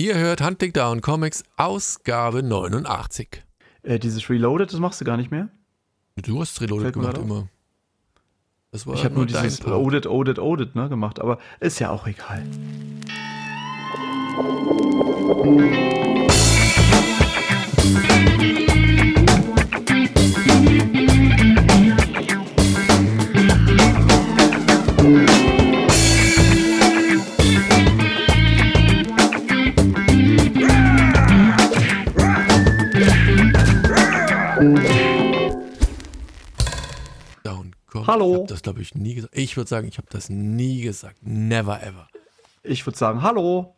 Ihr hört Hunting Down Comics, Ausgabe 89. Äh, dieses Reloaded, das machst du gar nicht mehr? Du hast Reloaded Fällt gemacht immer. Ich habe nur dieses. Oded, Oded, Oded ne, gemacht, aber ist ja auch egal. Down Hallo. Ich habe das, glaube ich, nie gesagt. Ich würde sagen, ich habe das nie gesagt. Never ever. Ich würde sagen, hallo,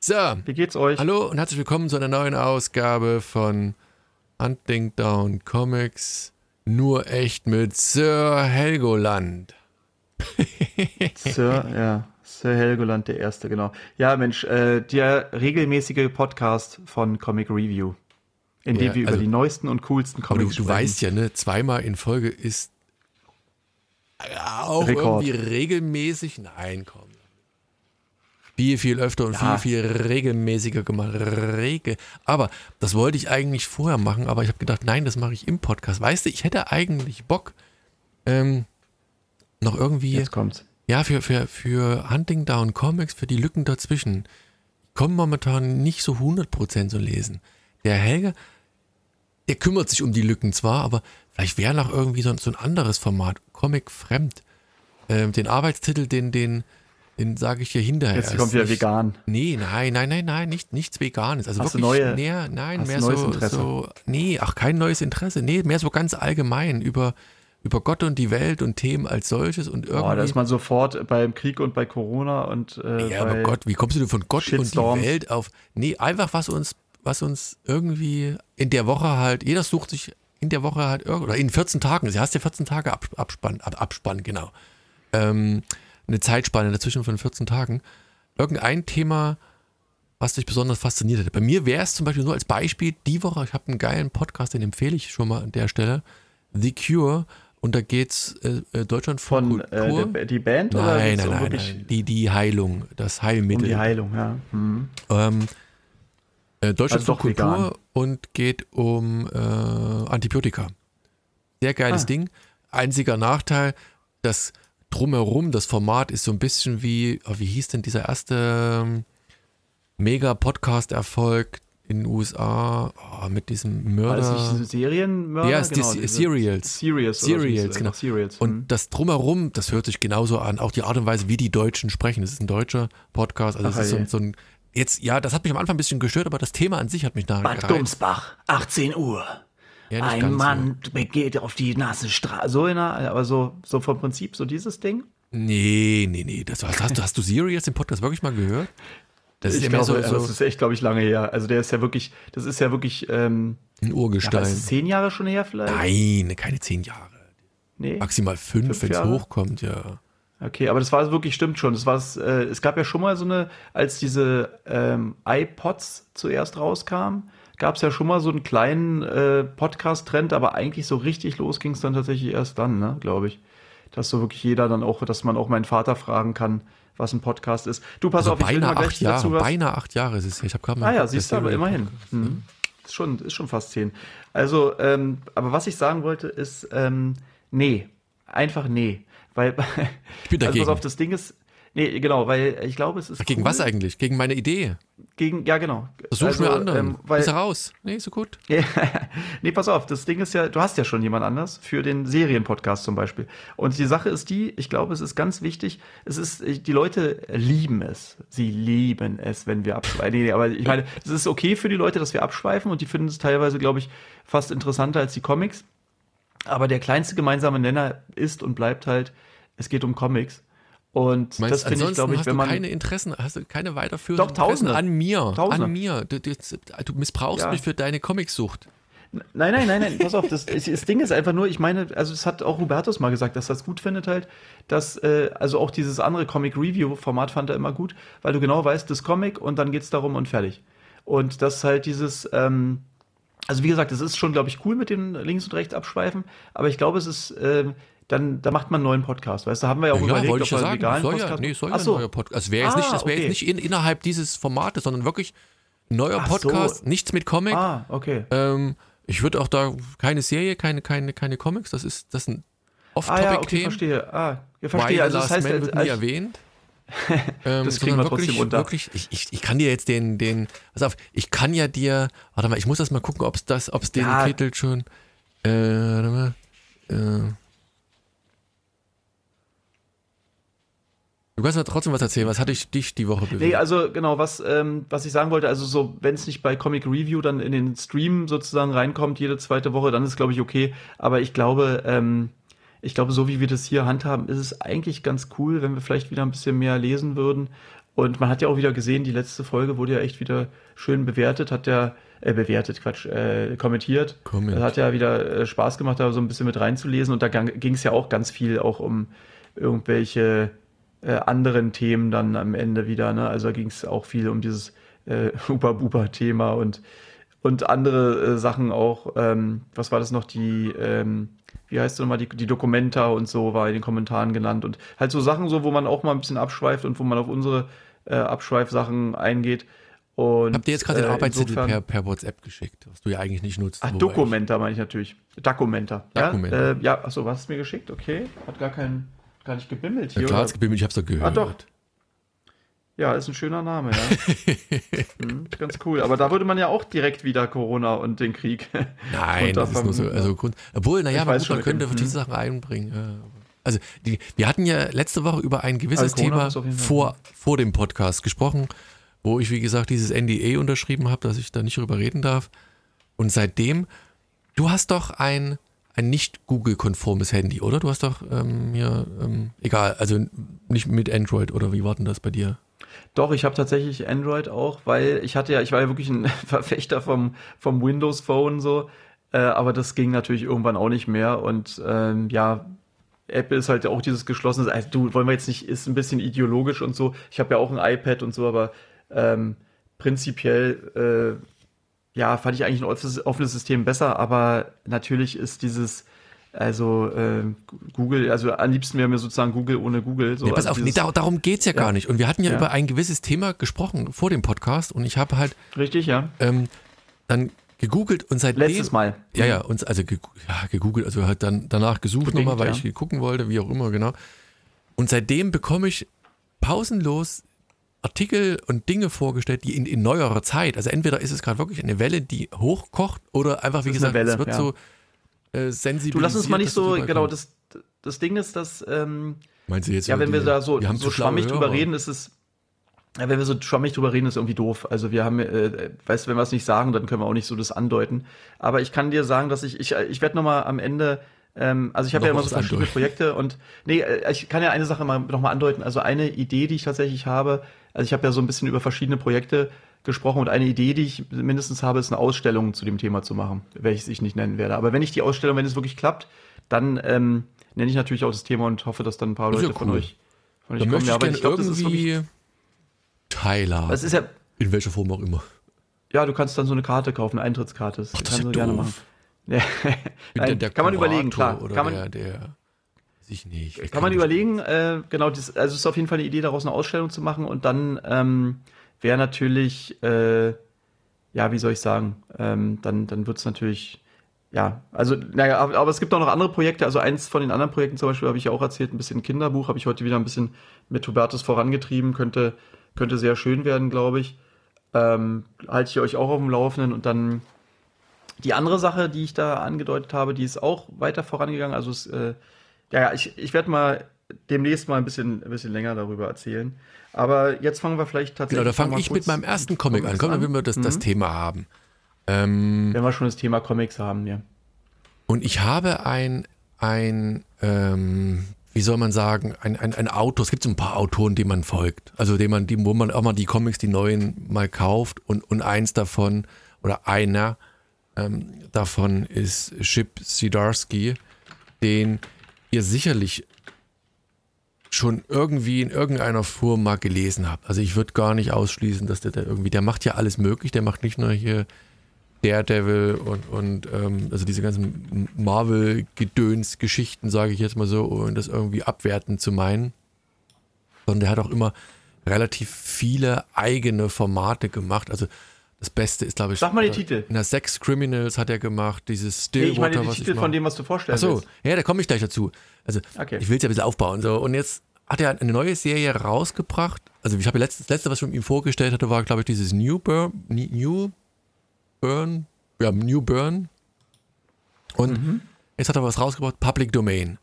So, wie geht's euch? hallo und herzlich willkommen zu einer neuen Ausgabe von Hunting Down Comics. Nur echt mit Sir Helgoland. Sir, ja, Sir Helgoland der Erste, genau. Ja, Mensch, äh, der regelmäßige Podcast von Comic Review, in dem Ja, wir also- über die neuesten und coolsten Aber du, Comics du sprechen. weißt ja, ne, zweimal in Folge ist auch Rekord. irgendwie regelmäßig. Nein, komm. Viel, viel öfter und Ja. viel, viel regelmäßiger gemacht. Regel. Aber das wollte ich eigentlich vorher machen, aber ich habe gedacht, nein, das mache ich im Podcast. Weißt du, ich hätte eigentlich Bock, ähm, noch irgendwie, Jetzt kommt's. ja, für, für, für Hunting Down Comics, für die Lücken dazwischen. Ich komme momentan nicht so 100% zu lesen. Der Helge, der kümmert sich um die Lücken zwar, aber vielleicht wäre noch irgendwie so, so ein anderes Format, Comic fremd. Ähm, den Arbeitstitel, den, den, den sage ich hier hinterher. Jetzt kommt wieder nicht- vegan. Nee, nein, nein, nein, nein, nicht, nichts Veganes. Also Hast wirklich neue- näher, nein, mehr neues so, Interesse? so, nee, ach, kein neues Interesse, nee, mehr so ganz allgemein über, über Gott und die Welt und Themen als solches und irgendwie. Boah, da ist man sofort beim Krieg und bei Corona und äh, Ja, bei aber Gott, wie kommst du denn von Gott Shitstorms. und die Welt auf? Nee, einfach was uns, was uns irgendwie in der Woche halt, jeder sucht sich in der Woche halt oder in 14 Tagen, du hast ja 14 Tage Ab, Abspann, Ab, Abspann, genau. Ähm, eine Zeitspanne dazwischen von 14 Tagen. Irgendein Thema, was dich besonders fasziniert hätte. Bei mir wäre es zum Beispiel nur als Beispiel, die Woche, ich habe einen geilen Podcast, den empfehle ich schon mal an der Stelle, The Cure, und da geht's äh, äh, Deutschland von äh, der, die Band oder Nein, geht's nein, um nein, nein. Die, die Heilung, das um Heilmittel. die Heilung, ja. Hm. ähm, äh, Deutschland Also Kultur vegan. und geht um äh, Antibiotika. Sehr geiles Ah. Ding. Einziger Nachteil, das drumherum, das Format ist so ein bisschen wie, oh, wie hieß denn dieser erste ähm, Mega-Podcast-Erfolg in den USA oh, mit diesem War das nicht Mörder. Serienmörder? Ja, es ist die Serials. Serials. Serials, genau. einfach Serials. Und hm. das drumherum, das hört sich genauso an. Auch die Art und Weise, wie die Deutschen sprechen. Das ist ein deutscher Podcast. Also Ach, es ist so, so ein. Jetzt, ja, das hat mich am Anfang ein bisschen gestört, aber das Thema an sich hat mich nachher Bad gereizt. Dumsbach, 18 Uhr. Ja, Ein Mann geht auf die nasse Straße. so in der, aber so, so vom Prinzip, so dieses Ding. So. Nee, nee, nee. Das, hast, hast, du- hast du Sirius den Podcast wirklich mal gehört? Das ist ich ja glaube, so, das so ist echt, glaube ich, lange her. Also der ist ja wirklich, das ist ja wirklich, ähm, ein ja, Urgestein. was ist zehn Jahre schon her vielleicht? Nein, keine zehn Jahre. Nee. Maximal fünf, Fünf wenn es hochkommt, ja. Okay, aber das war wirklich, stimmt schon. Das war, äh, es gab ja schon mal so eine, als diese ähm, iPods zuerst rauskamen, gab es ja schon mal so einen kleinen äh, Podcast-Trend, aber eigentlich so richtig los ging es dann tatsächlich erst dann, ne, glaube ich. Dass so wirklich jeder dann auch, dass man auch meinen Vater fragen kann, was ein Podcast ist. Du, pass Also auf, ich will beinahe mal acht gleich dazu Jahre, was. beinahe acht Jahre ist es her. Ich habe gerade mal Ah ja, siehst du, aber immerhin. Podcast. Hm. Ist, schon, ist schon fast zehn. Also, ähm, aber was ich sagen wollte, ist, ähm, nee. Einfach nee. Weil, Ich bin also dagegen. pass auf, das Ding ist, nee, genau, weil ich glaube, es ist Gegen cool. was eigentlich? Gegen meine Idee. Gegen, ja, genau. Versuch Also, mir anderen. ähm, weil, ist er raus? Nee, so gut. nee, pass auf, das Ding ist ja, du hast ja schon jemand anders für den Serienpodcast zum Beispiel. Und die Sache ist die, ich glaube, es ist ganz wichtig, es ist, die Leute lieben es. Sie lieben es, wenn wir abschweifen. Nee, nee, aber ich meine, es ist okay für die Leute, dass wir abschweifen und die finden es teilweise, glaube ich, fast interessanter als die Comics. Aber der kleinste gemeinsame Nenner ist und bleibt halt, es geht um Comics. Und Meinst, das finde ich, glaube ich, hast wenn du man. keine Interessen, hast du keine weiterführenden Doch, Tausende. Interessen an mir. Tausende. An mir. Du, du, du missbrauchst Ja. mich für deine Comicsucht. Nein, nein, nein, nein, pass auf, das, das Ding ist einfach nur, ich meine, also es hat auch Hubertus mal gesagt, dass er es gut findet halt, dass, äh, also auch dieses andere Comic-Review-Format fand er immer gut, weil du genau weißt, das Comic und dann geht's darum und fertig. Und das halt dieses, ähm, also wie gesagt, es ist schon, glaube ich, cool mit dem links und rechts abschweifen, aber ich glaube, es ist, ähm, dann, da macht man einen neuen Podcast, weißt du, haben wir ja auch Ja, überlegt, wollte ich ja sagen. legalen Soll ja, Podcast nee, soll ja Ach ein so. neuer Podcast. Also wäre jetzt Ah, nicht, das wäre okay. jetzt nicht in, innerhalb dieses Formates, sondern wirklich neuer Ach so. Podcast, nichts mit Comic. Ah, okay. Ähm, ich würde auch da keine Serie, keine, keine, keine Comics, das ist das sind Ah ja, okay, verstehe. Ah, ja, verstehe. Also das heißt, Man wird nie als, erwähnt. Ähm, Das kriegen wir trotzdem wirklich, unter. Wirklich, ich, ich, ich kann dir jetzt den, den, pass auf, ich kann ja dir, warte mal, ich muss das mal gucken, ob es das, ob es den Ja. Titel schon, äh, warte mal, äh, Du kannst mir trotzdem was erzählen. Was hat dich, dich die Woche bewegt? Nee, also genau, was, ähm, was ich sagen wollte, also so, wenn es nicht bei Comic Review dann in den Stream sozusagen reinkommt, jede zweite Woche, dann ist glaube ich okay. Aber ich glaube, ähm, ich glaube, so wie wir das hier handhaben, ist es eigentlich ganz cool, wenn wir vielleicht wieder ein bisschen mehr lesen würden. Und man hat ja auch wieder gesehen, die letzte Folge wurde ja echt wieder schön bewertet, hat ja, äh, bewertet, Quatsch, äh, kommentiert. Comment. Das hat ja wieder äh, Spaß gemacht, da so ein bisschen mit reinzulesen. Und da ging es ja auch ganz viel auch um irgendwelche äh, anderen Themen dann am Ende wieder. Ne? Also da ging es auch viel um dieses äh, Uber-Buber-Thema und, und andere äh, Sachen auch. Ähm, was war das noch? Die, ähm, wie heißt es nochmal, die, die Dokumenta und so war in den Kommentaren genannt. Und halt so Sachen so, wo man auch mal ein bisschen abschweift und wo man auf unsere äh, Abschweifsachen eingeht. Und, Hab dir jetzt gerade den äh, Arbeitstitel per, per WhatsApp geschickt, was du ja eigentlich nicht nutzt. Ach, Dokumenta meine ich natürlich. Dokumenta. Dokumenta. Ja, äh, ja achso, was hast du mir geschickt? Okay. Hat gar keinen, gar nicht gebimmelt hier. ja, klar, oder? hat's gebimmelt, ich hab's doch gehört. Ah, doch. Ja, ist ein schöner Name, ja. hm, ganz cool. Aber da würde man ja auch direkt wieder Corona und den Krieg. Nein, das ist nur so, also Grund, obwohl, naja, man, könnte okay. diese Sachen einbringen. ja. Also, die, wir hatten ja letzte Woche über ein gewisses Also Thema vor, vor dem Podcast gesprochen, wo ich, wie gesagt, dieses NDA unterschrieben habe, dass ich da nicht drüber reden darf. Und seitdem, du hast doch ein, ein nicht Google-konformes Handy, oder? Du hast doch ähm, hier, ähm, egal, also nicht mit Android, oder wie war denn das bei dir? Doch, ich habe tatsächlich Android auch, weil ich hatte ja, ich war ja wirklich ein Verfechter vom, vom Windows Phone so, äh, aber das ging natürlich irgendwann auch nicht mehr und ähm, ja, Apple ist halt auch dieses geschlossene, also du, wollen wir jetzt nicht, ist ein bisschen ideologisch und so. Ich habe ja auch ein iPad und so, aber ähm, prinzipiell, äh, ja, fand ich eigentlich ein offenes, offenes System besser, aber natürlich ist dieses, also äh, Google, also am liebsten wäre mir sozusagen Google ohne Google. So, Nee, pass also auf, nee, dieses- dar darum geht's ja, Ja. gar nicht. Und wir hatten ja, Ja. über ein gewisses Thema gesprochen vor dem Podcast und ich habe halt Richtig, ja. ähm, dann gegoogelt und seitdem. Letztes Mal. Ja, ja, uns, also ge ja, gegoogelt, also halt dann danach gesucht nochmal, weil ja. ich gucken wollte, wie auch immer, genau. Und seitdem bekomme ich pausenlos Artikel und Dinge vorgestellt, die in, in neuerer Zeit, also entweder ist es gerade wirklich eine Welle, die hochkocht oder einfach, wie gesagt, Welle, es wird ja. so äh, sensibilisiert. Du lass uns mal nicht so, genau, das, das Ding ist, dass, ähm, Meinst du jetzt ja, wenn wir die- da so, wir so schwammig drüber Hörer? reden, ist es, ja, wenn wir so schwammig drüber reden, ist irgendwie doof. Also wir haben, äh, weißt du, wenn wir es nicht sagen, dann können wir auch nicht so das andeuten. Aber ich kann dir sagen, dass ich, ich, ich werde nochmal am Ende, ähm, also ich habe ja immer so verschiedene andeuten. Projekte und nee, äh, ich kann ja eine Sache mal nochmal andeuten. Also eine Idee, die ich tatsächlich habe, also ich habe ja so ein bisschen über verschiedene Projekte gesprochen und eine Idee, die ich mindestens habe, ist eine Ausstellung zu dem Thema zu machen, welches ich nicht nennen werde. Aber wenn ich die Ausstellung, wenn es wirklich klappt, dann ähm, nenne ich natürlich auch das Thema und hoffe, dass dann ein paar ja Leute von cool. euch, von euch Da möchte Ja, ich aber gerne glaub, das ist wirklich- irgendwie teilhaben. Das ist ja, in welcher Form auch immer. ja, du kannst dann so eine Karte kaufen, eine Eintrittskarte. Das, Ach, das kannst du ja gerne machen. Ja. Nein, kann man überlegen, klar. Oder Kann man, der, der sich nicht. Ich kann man nicht. überlegen, äh, genau, das, also es ist auf jeden Fall eine Idee, daraus eine Ausstellung zu machen und dann ähm, wäre natürlich, äh, ja, wie soll ich sagen, ähm, dann, dann wird es natürlich, ja, also, naja, aber, aber es gibt auch noch andere Projekte, also eins von den anderen Projekten zum Beispiel habe ich ja auch erzählt, ein bisschen Kinderbuch, habe ich heute wieder ein bisschen mit Hubertus vorangetrieben, könnte, könnte sehr schön werden, glaube ich. Ähm, halte ich euch auch auf dem Laufenden und dann die andere Sache, die ich da angedeutet habe, die ist auch weiter vorangegangen. Also es, äh, ja, ja, ich, ich werde mal demnächst mal ein bisschen, ein bisschen länger darüber erzählen. Aber jetzt fangen wir vielleicht tatsächlich. Genau, da fange ich mit meinem ersten Comic an. Komm, dann will wir das, das Mhm. Thema haben. Ähm, Wenn wir schon das Thema Comics haben, ja. und ich habe ein, ein ähm, wie soll man sagen, ein, ein, ein Autor. Es gibt so ein paar Autoren, die man folgt. Also dem man, die, wo man auch mal die Comics, die neuen, mal kauft. Und, und eins davon, oder einer ähm, davon ist Chip Zdarsky, den ihr sicherlich schon irgendwie in irgendeiner Form mal gelesen habt. Also ich würde gar nicht ausschließen, dass der da irgendwie, der macht ja alles möglich, der macht nicht nur hier Daredevil und, und ähm, also diese ganzen Marvel-Gedöns-Geschichten, sage ich jetzt mal so, und das irgendwie abwertend zu meinen, sondern der hat auch immer relativ viele eigene Formate gemacht. Also Das Beste ist, glaube ich. Sag mal die Titel. Na, Sex Criminals hat er gemacht, dieses Nee, ich meine Stillwater, die was Titel ich von dem, was du vorstellen Ach so, willst. ja, da komme ich gleich dazu. Also, Okay. ich will es ja ein bisschen aufbauen. So. Und jetzt hat er eine neue Serie rausgebracht. Also, ich habe ja letztes, das letzte, was ich ihm vorgestellt hatte, war, glaube ich, dieses New Burn. New Burn. Ja, New Burn. Und Mhm. jetzt hat er was rausgebracht, Public Domain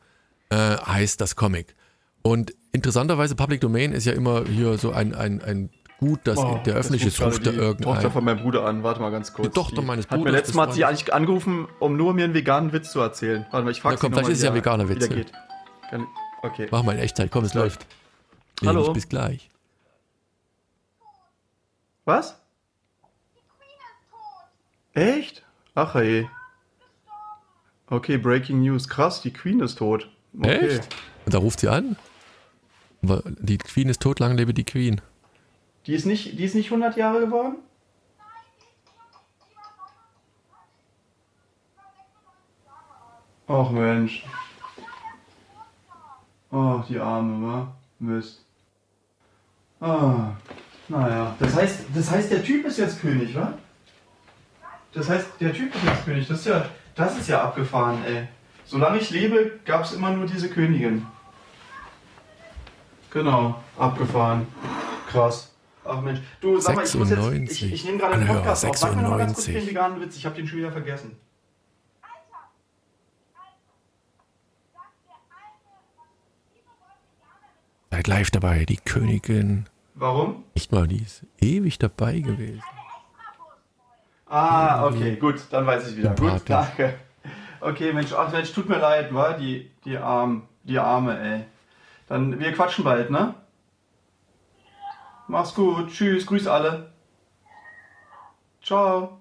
äh, heißt das Comic. Und interessanterweise, Public Domain ist ja immer hier so ein, ein, ein Gut, das Oh, der öffentliche die irgendein. Tochter von meinem Bruder an. Warte mal ganz kurz. Die Tochter meines Hat mir Bruders letztes Mal hat sie eigentlich angerufen, um nur mir einen veganen Witz zu erzählen. Warte mal, ich frage Na komm, sie vielleicht ist ja veganer Witz, geht. Okay. Mach mal in Echtzeit, komm, es läuft. Nee, Hallo? bis gleich. Was? Echt? Ach hey. Okay, Breaking News. Krass, die Queen ist tot. Okay. Echt? Und da ruft sie an. Die Queen ist tot, lang lebe die Queen. Die ist nicht, die ist nicht 100 Jahre geworden? Ach Mensch. Ach, die Arme, wa? Mist. Ah, naja. Das heißt, das heißt, der Typ ist jetzt König, wa? Das heißt, der Typ ist jetzt König. Das ist ja, das ist ja abgefahren, ey. Solange ich lebe, gab es immer nur diese Königin. Genau, abgefahren. Krass. Ach Mensch. Du, sag mal, ich muss jetzt, 96. ich, ich nehme gerade einen Podcast auf. Sag mir noch mal ganz kurz 96. den veganen Witz. Ich habe den schon wieder vergessen. Seid live dabei, die Königin. Warum? Nicht mal, die ist ewig dabei gewesen. Ah, okay, gut, dann weiß ich wieder. Gut, danke. Okay, Mensch, ach Mensch, tut mir leid, wa? Die, die, Arm, die Arme, ey. Dann, wir quatschen bald, ne? Mach's gut, tschüss, grüß alle. Ciao.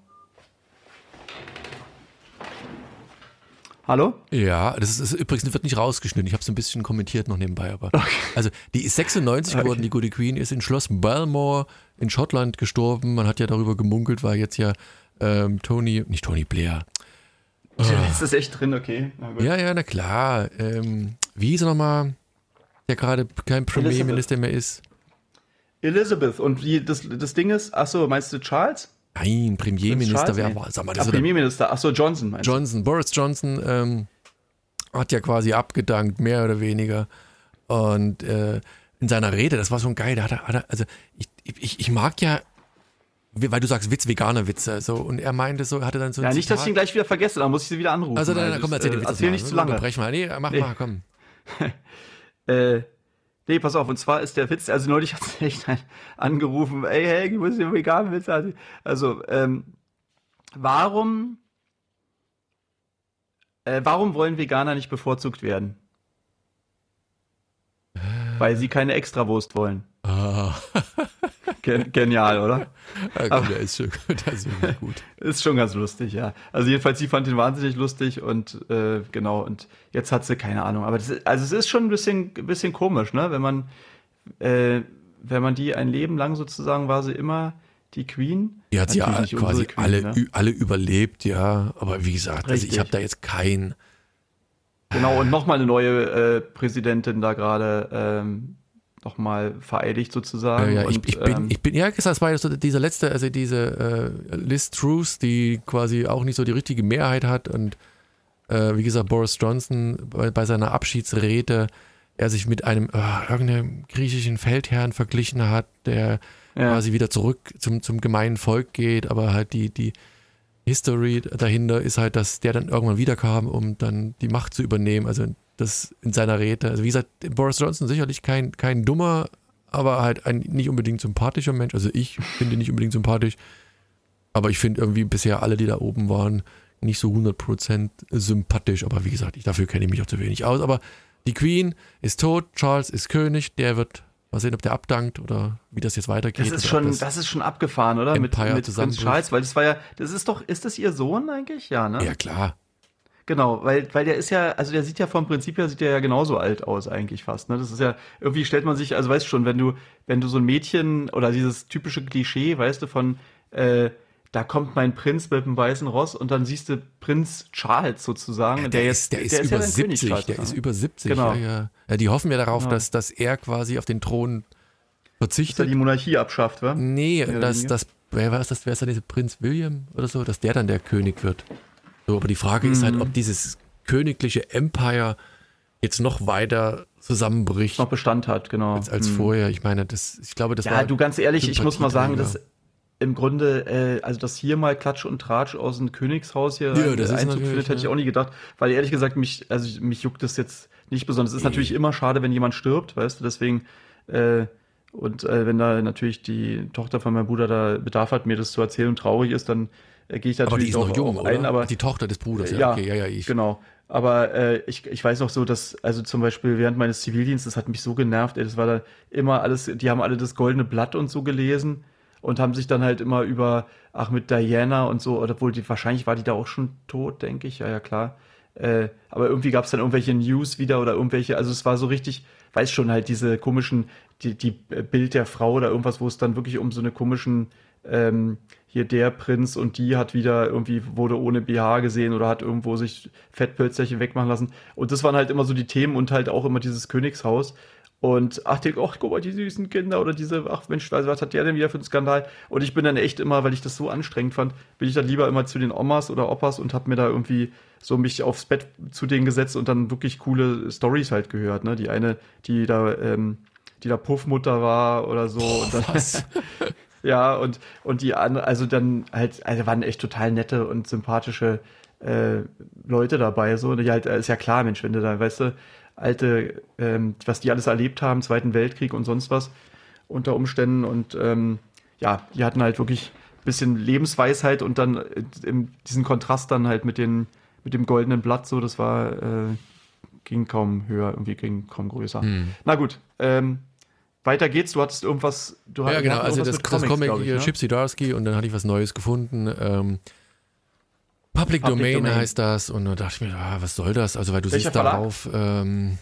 Hallo? Ja, das ist, ist übrigens wird nicht rausgeschnitten. Ich habe es ein bisschen kommentiert noch nebenbei, aber also die ist 96 geworden, die gute Queen ist in Schloss Balmore in Schottland gestorben. Man hat ja darüber gemunkelt, weil jetzt ja ähm, Tony, nicht Tony Blair. Ist das echt drin, okay? Ja, ja, na klar. Ähm, wie hieß er nochmal? Der gerade kein Premierminister mehr ist. Elizabeth, und die, das, das Ding ist, ach so, meinst du Charles? Nein, Premierminister, Charles? wer war? Sag mal, Ah, das der Premierminister, ach so, Johnson meinst du? Johnson, Boris Johnson ähm, hat ja quasi abgedankt, mehr oder weniger. Und äh, in seiner Rede, das war schon geil, da hat er, hat er also ich, ich, ich mag ja, weil du sagst Witz, veganer Witze, so, und er meinte so, hatte dann so ein Ja, nicht, dass ich Zitat- ihn gleich wieder vergesse, dann muss ich sie wieder anrufen. Also dann, komm, erzähl den äh, Witz Erzähl mal. nicht zu lange. Unterbrech mal. Nee, mach Nee. mal, komm. Äh, nee, pass auf, und zwar ist der Witz, also neulich hat sich echt ein angerufen, ey, hey, ich muss den veganen Witz. Also, ähm, warum, äh, warum wollen Veganer nicht bevorzugt werden? Weil sie keine Extrawurst wollen. Ah, Gen genial, oder? ja, gut, der ist schon der ist gut. Ist schon ganz lustig, ja. Also jedenfalls, sie fand ihn wahnsinnig lustig und äh, genau, und jetzt hat sie keine Ahnung. Aber das ist, also es ist schon ein bisschen, bisschen komisch, ne? Wenn man, äh, wenn man die ein Leben lang sozusagen war sie immer die Queen. Die hat sie ja quasi Queen, alle, ne? alle überlebt, ja. Aber wie gesagt, also ich habe da jetzt kein. Genau, und nochmal eine neue äh, Präsidentin da gerade ähm, nochmal vereidigt sozusagen. Ja, ich, und, ich, bin, ähm, ich bin, ja, das war so dieser letzte, also diese äh, Liz Truss, die quasi auch nicht so die richtige Mehrheit hat und äh, wie gesagt, Boris Johnson bei, bei seiner Abschiedsrede, er sich mit einem äh, irgendeinem griechischen Feldherrn verglichen hat, der ja. quasi wieder zurück zum, zum gemeinen Volk geht, aber halt die, die History dahinter ist halt, dass der dann irgendwann wiederkam, um dann die Macht zu übernehmen. Also das in seiner Rede. Also wie gesagt, Boris Johnson sicherlich kein, kein dummer, aber halt ein nicht unbedingt sympathischer Mensch. Also ich finde ihn nicht unbedingt sympathisch. Aber ich finde irgendwie bisher alle, die da oben waren, nicht so 100% sympathisch. Aber wie gesagt, ich, dafür kenne ich mich auch zu wenig aus. Aber die Queen ist tot, Charles ist König, der wird, mal sehen, ob der abdankt oder wie das jetzt weitergeht. Das ist schon, das ist schon abgefahren, oder? Mit, Empire mit Prinz zusammenbricht. Charles, weil das war ja, das ist doch, ist das ihr Sohn eigentlich? Ja, ne? ja, klar. Genau, weil, weil der ist ja, also der sieht ja vom Prinzip her, sieht der ja genauso alt aus eigentlich fast. Ne? Das ist ja, irgendwie stellt man sich, also weißt du schon, wenn du, wenn du so ein Mädchen oder dieses typische Klischee, weißt du, von, äh, da kommt mein Prinz mit dem weißen Ross und dann siehst du Prinz Charles sozusagen. Ja, der, der, ist, der ist ja über dein 70, König der gerade, ist ne? über 70. Genau. Ja, ja. Ja, die hoffen ja darauf, Ja. dass, dass er quasi auf den Thron Dass er verzichtet. die Monarchie abschafft, wa? Nee, dass, dass wer war das, wer ist da dieser Prinz William oder so, dass der dann der König wird. So, aber die Frage ist halt, Mhm. ob dieses königliche Empire jetzt noch weiter zusammenbricht Noch Bestand hat, genau. als, als Mhm. vorher. Ich meine, das, ich glaube, das Ja, war. du ganz ehrlich, ich muss mal sagen, dass im Grunde, äh, also dass hier mal Klatsch und Tratsch aus dem Königshaus hier Ja, das ist Einzug findet, hätte ich ja. auch nie gedacht. Weil ehrlich gesagt, mich, also mich juckt das jetzt nicht besonders. Es ist natürlich immer schade, wenn jemand stirbt, weißt du, deswegen, äh, und äh, wenn da natürlich die Tochter von meinem Bruder da Bedarf hat, mir das zu erzählen und traurig ist, dann gehe ich aber natürlich die ist noch jung, auch oder? ein, aber die Tochter des Bruders, ja, ja, okay, ja, ja, ich. Genau. Aber äh, ich, ich weiß auch so, dass, also zum Beispiel während meines Zivildienstes hat mich so genervt, ey, das war da immer alles, die haben alle das goldene Blatt und so gelesen und haben sich dann halt immer über, ach, mit Diana und so, oder obwohl die, wahrscheinlich war die da auch schon tot, denke ich, ja, ja, klar. Äh, aber irgendwie gab es dann irgendwelche News wieder oder irgendwelche, also es war so richtig, weiß schon halt diese komischen, die, die Bild der Frau oder irgendwas, wo es dann wirklich um so eine komischen, ähm, hier der Prinz und die hat wieder irgendwie, wurde ohne BH gesehen oder hat irgendwo sich Fettpölzerchen wegmachen lassen. Und das waren halt immer so die Themen und halt auch immer dieses Königshaus. Und ach, denk, ach, guck mal, die süßen Kinder oder diese, ach Mensch, was hat der denn wieder für einen Skandal? Und ich bin dann echt immer, weil ich das so anstrengend fand, bin ich dann lieber immer zu den Omas oder Opas und hab mir da irgendwie so mich aufs Bett zu denen gesetzt und dann wirklich coole Stories halt gehört. Ne? Die eine, die da, ähm, die da Puffmutter war oder so. und dann? ja, und, und die andere, also dann halt, also waren echt total nette und sympathische äh, Leute dabei, so, die halt, äh, ist ja klar, Mensch, wenn du da, weißt du, alte, ähm, was die alles erlebt haben, Zweiten Weltkrieg und sonst was unter Umständen und ähm, ja, die hatten halt wirklich ein bisschen Lebensweisheit und dann äh, im, diesen Kontrast dann halt mit den, mit dem goldenen Blatt, so, das war, äh, ging kaum höher, irgendwie ging kaum größer. Hm. Na gut, ähm, weiter geht's. Du hattest irgendwas. Du Ja, hattest genau, also das, das Comics, Comic ich, hier, ne? Chipsy Darsky und dann hatte ich was Neues gefunden. Ähm, Public, Public Domain, Domain. heißt das und da dachte ich mir, ah, was soll das? Also weil du Welcher siehst Verlag? darauf, ähm,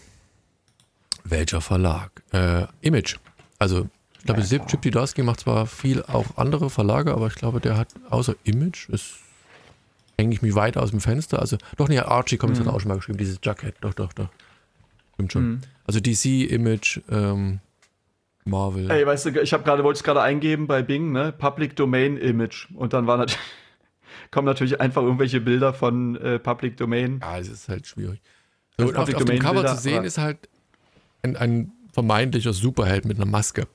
welcher Verlag? Äh, Image. Also ich glaube, Ja, Chipsy Darsky macht zwar viel auch andere Verlage, aber ich glaube, der hat außer Image ist hänge ich mich weit aus dem Fenster. Also doch nicht, Archie Comics Mhm. hat auch schon mal geschrieben, dieses Jacket. Doch, doch, doch. Stimmt schon. Mhm. Also DC, Image, ähm, Marvel. Ey, weißt du, ich habe gerade, wollte es gerade eingeben bei Bing, ne? Public Domain Image. Und dann war natürlich, kommen natürlich einfach irgendwelche Bilder von äh, Public Domain. Ja, es ist halt schwierig. So, und auf, auf dem Cover Bilder, zu sehen ist halt ein, ein vermeintlicher Superheld mit einer Maske.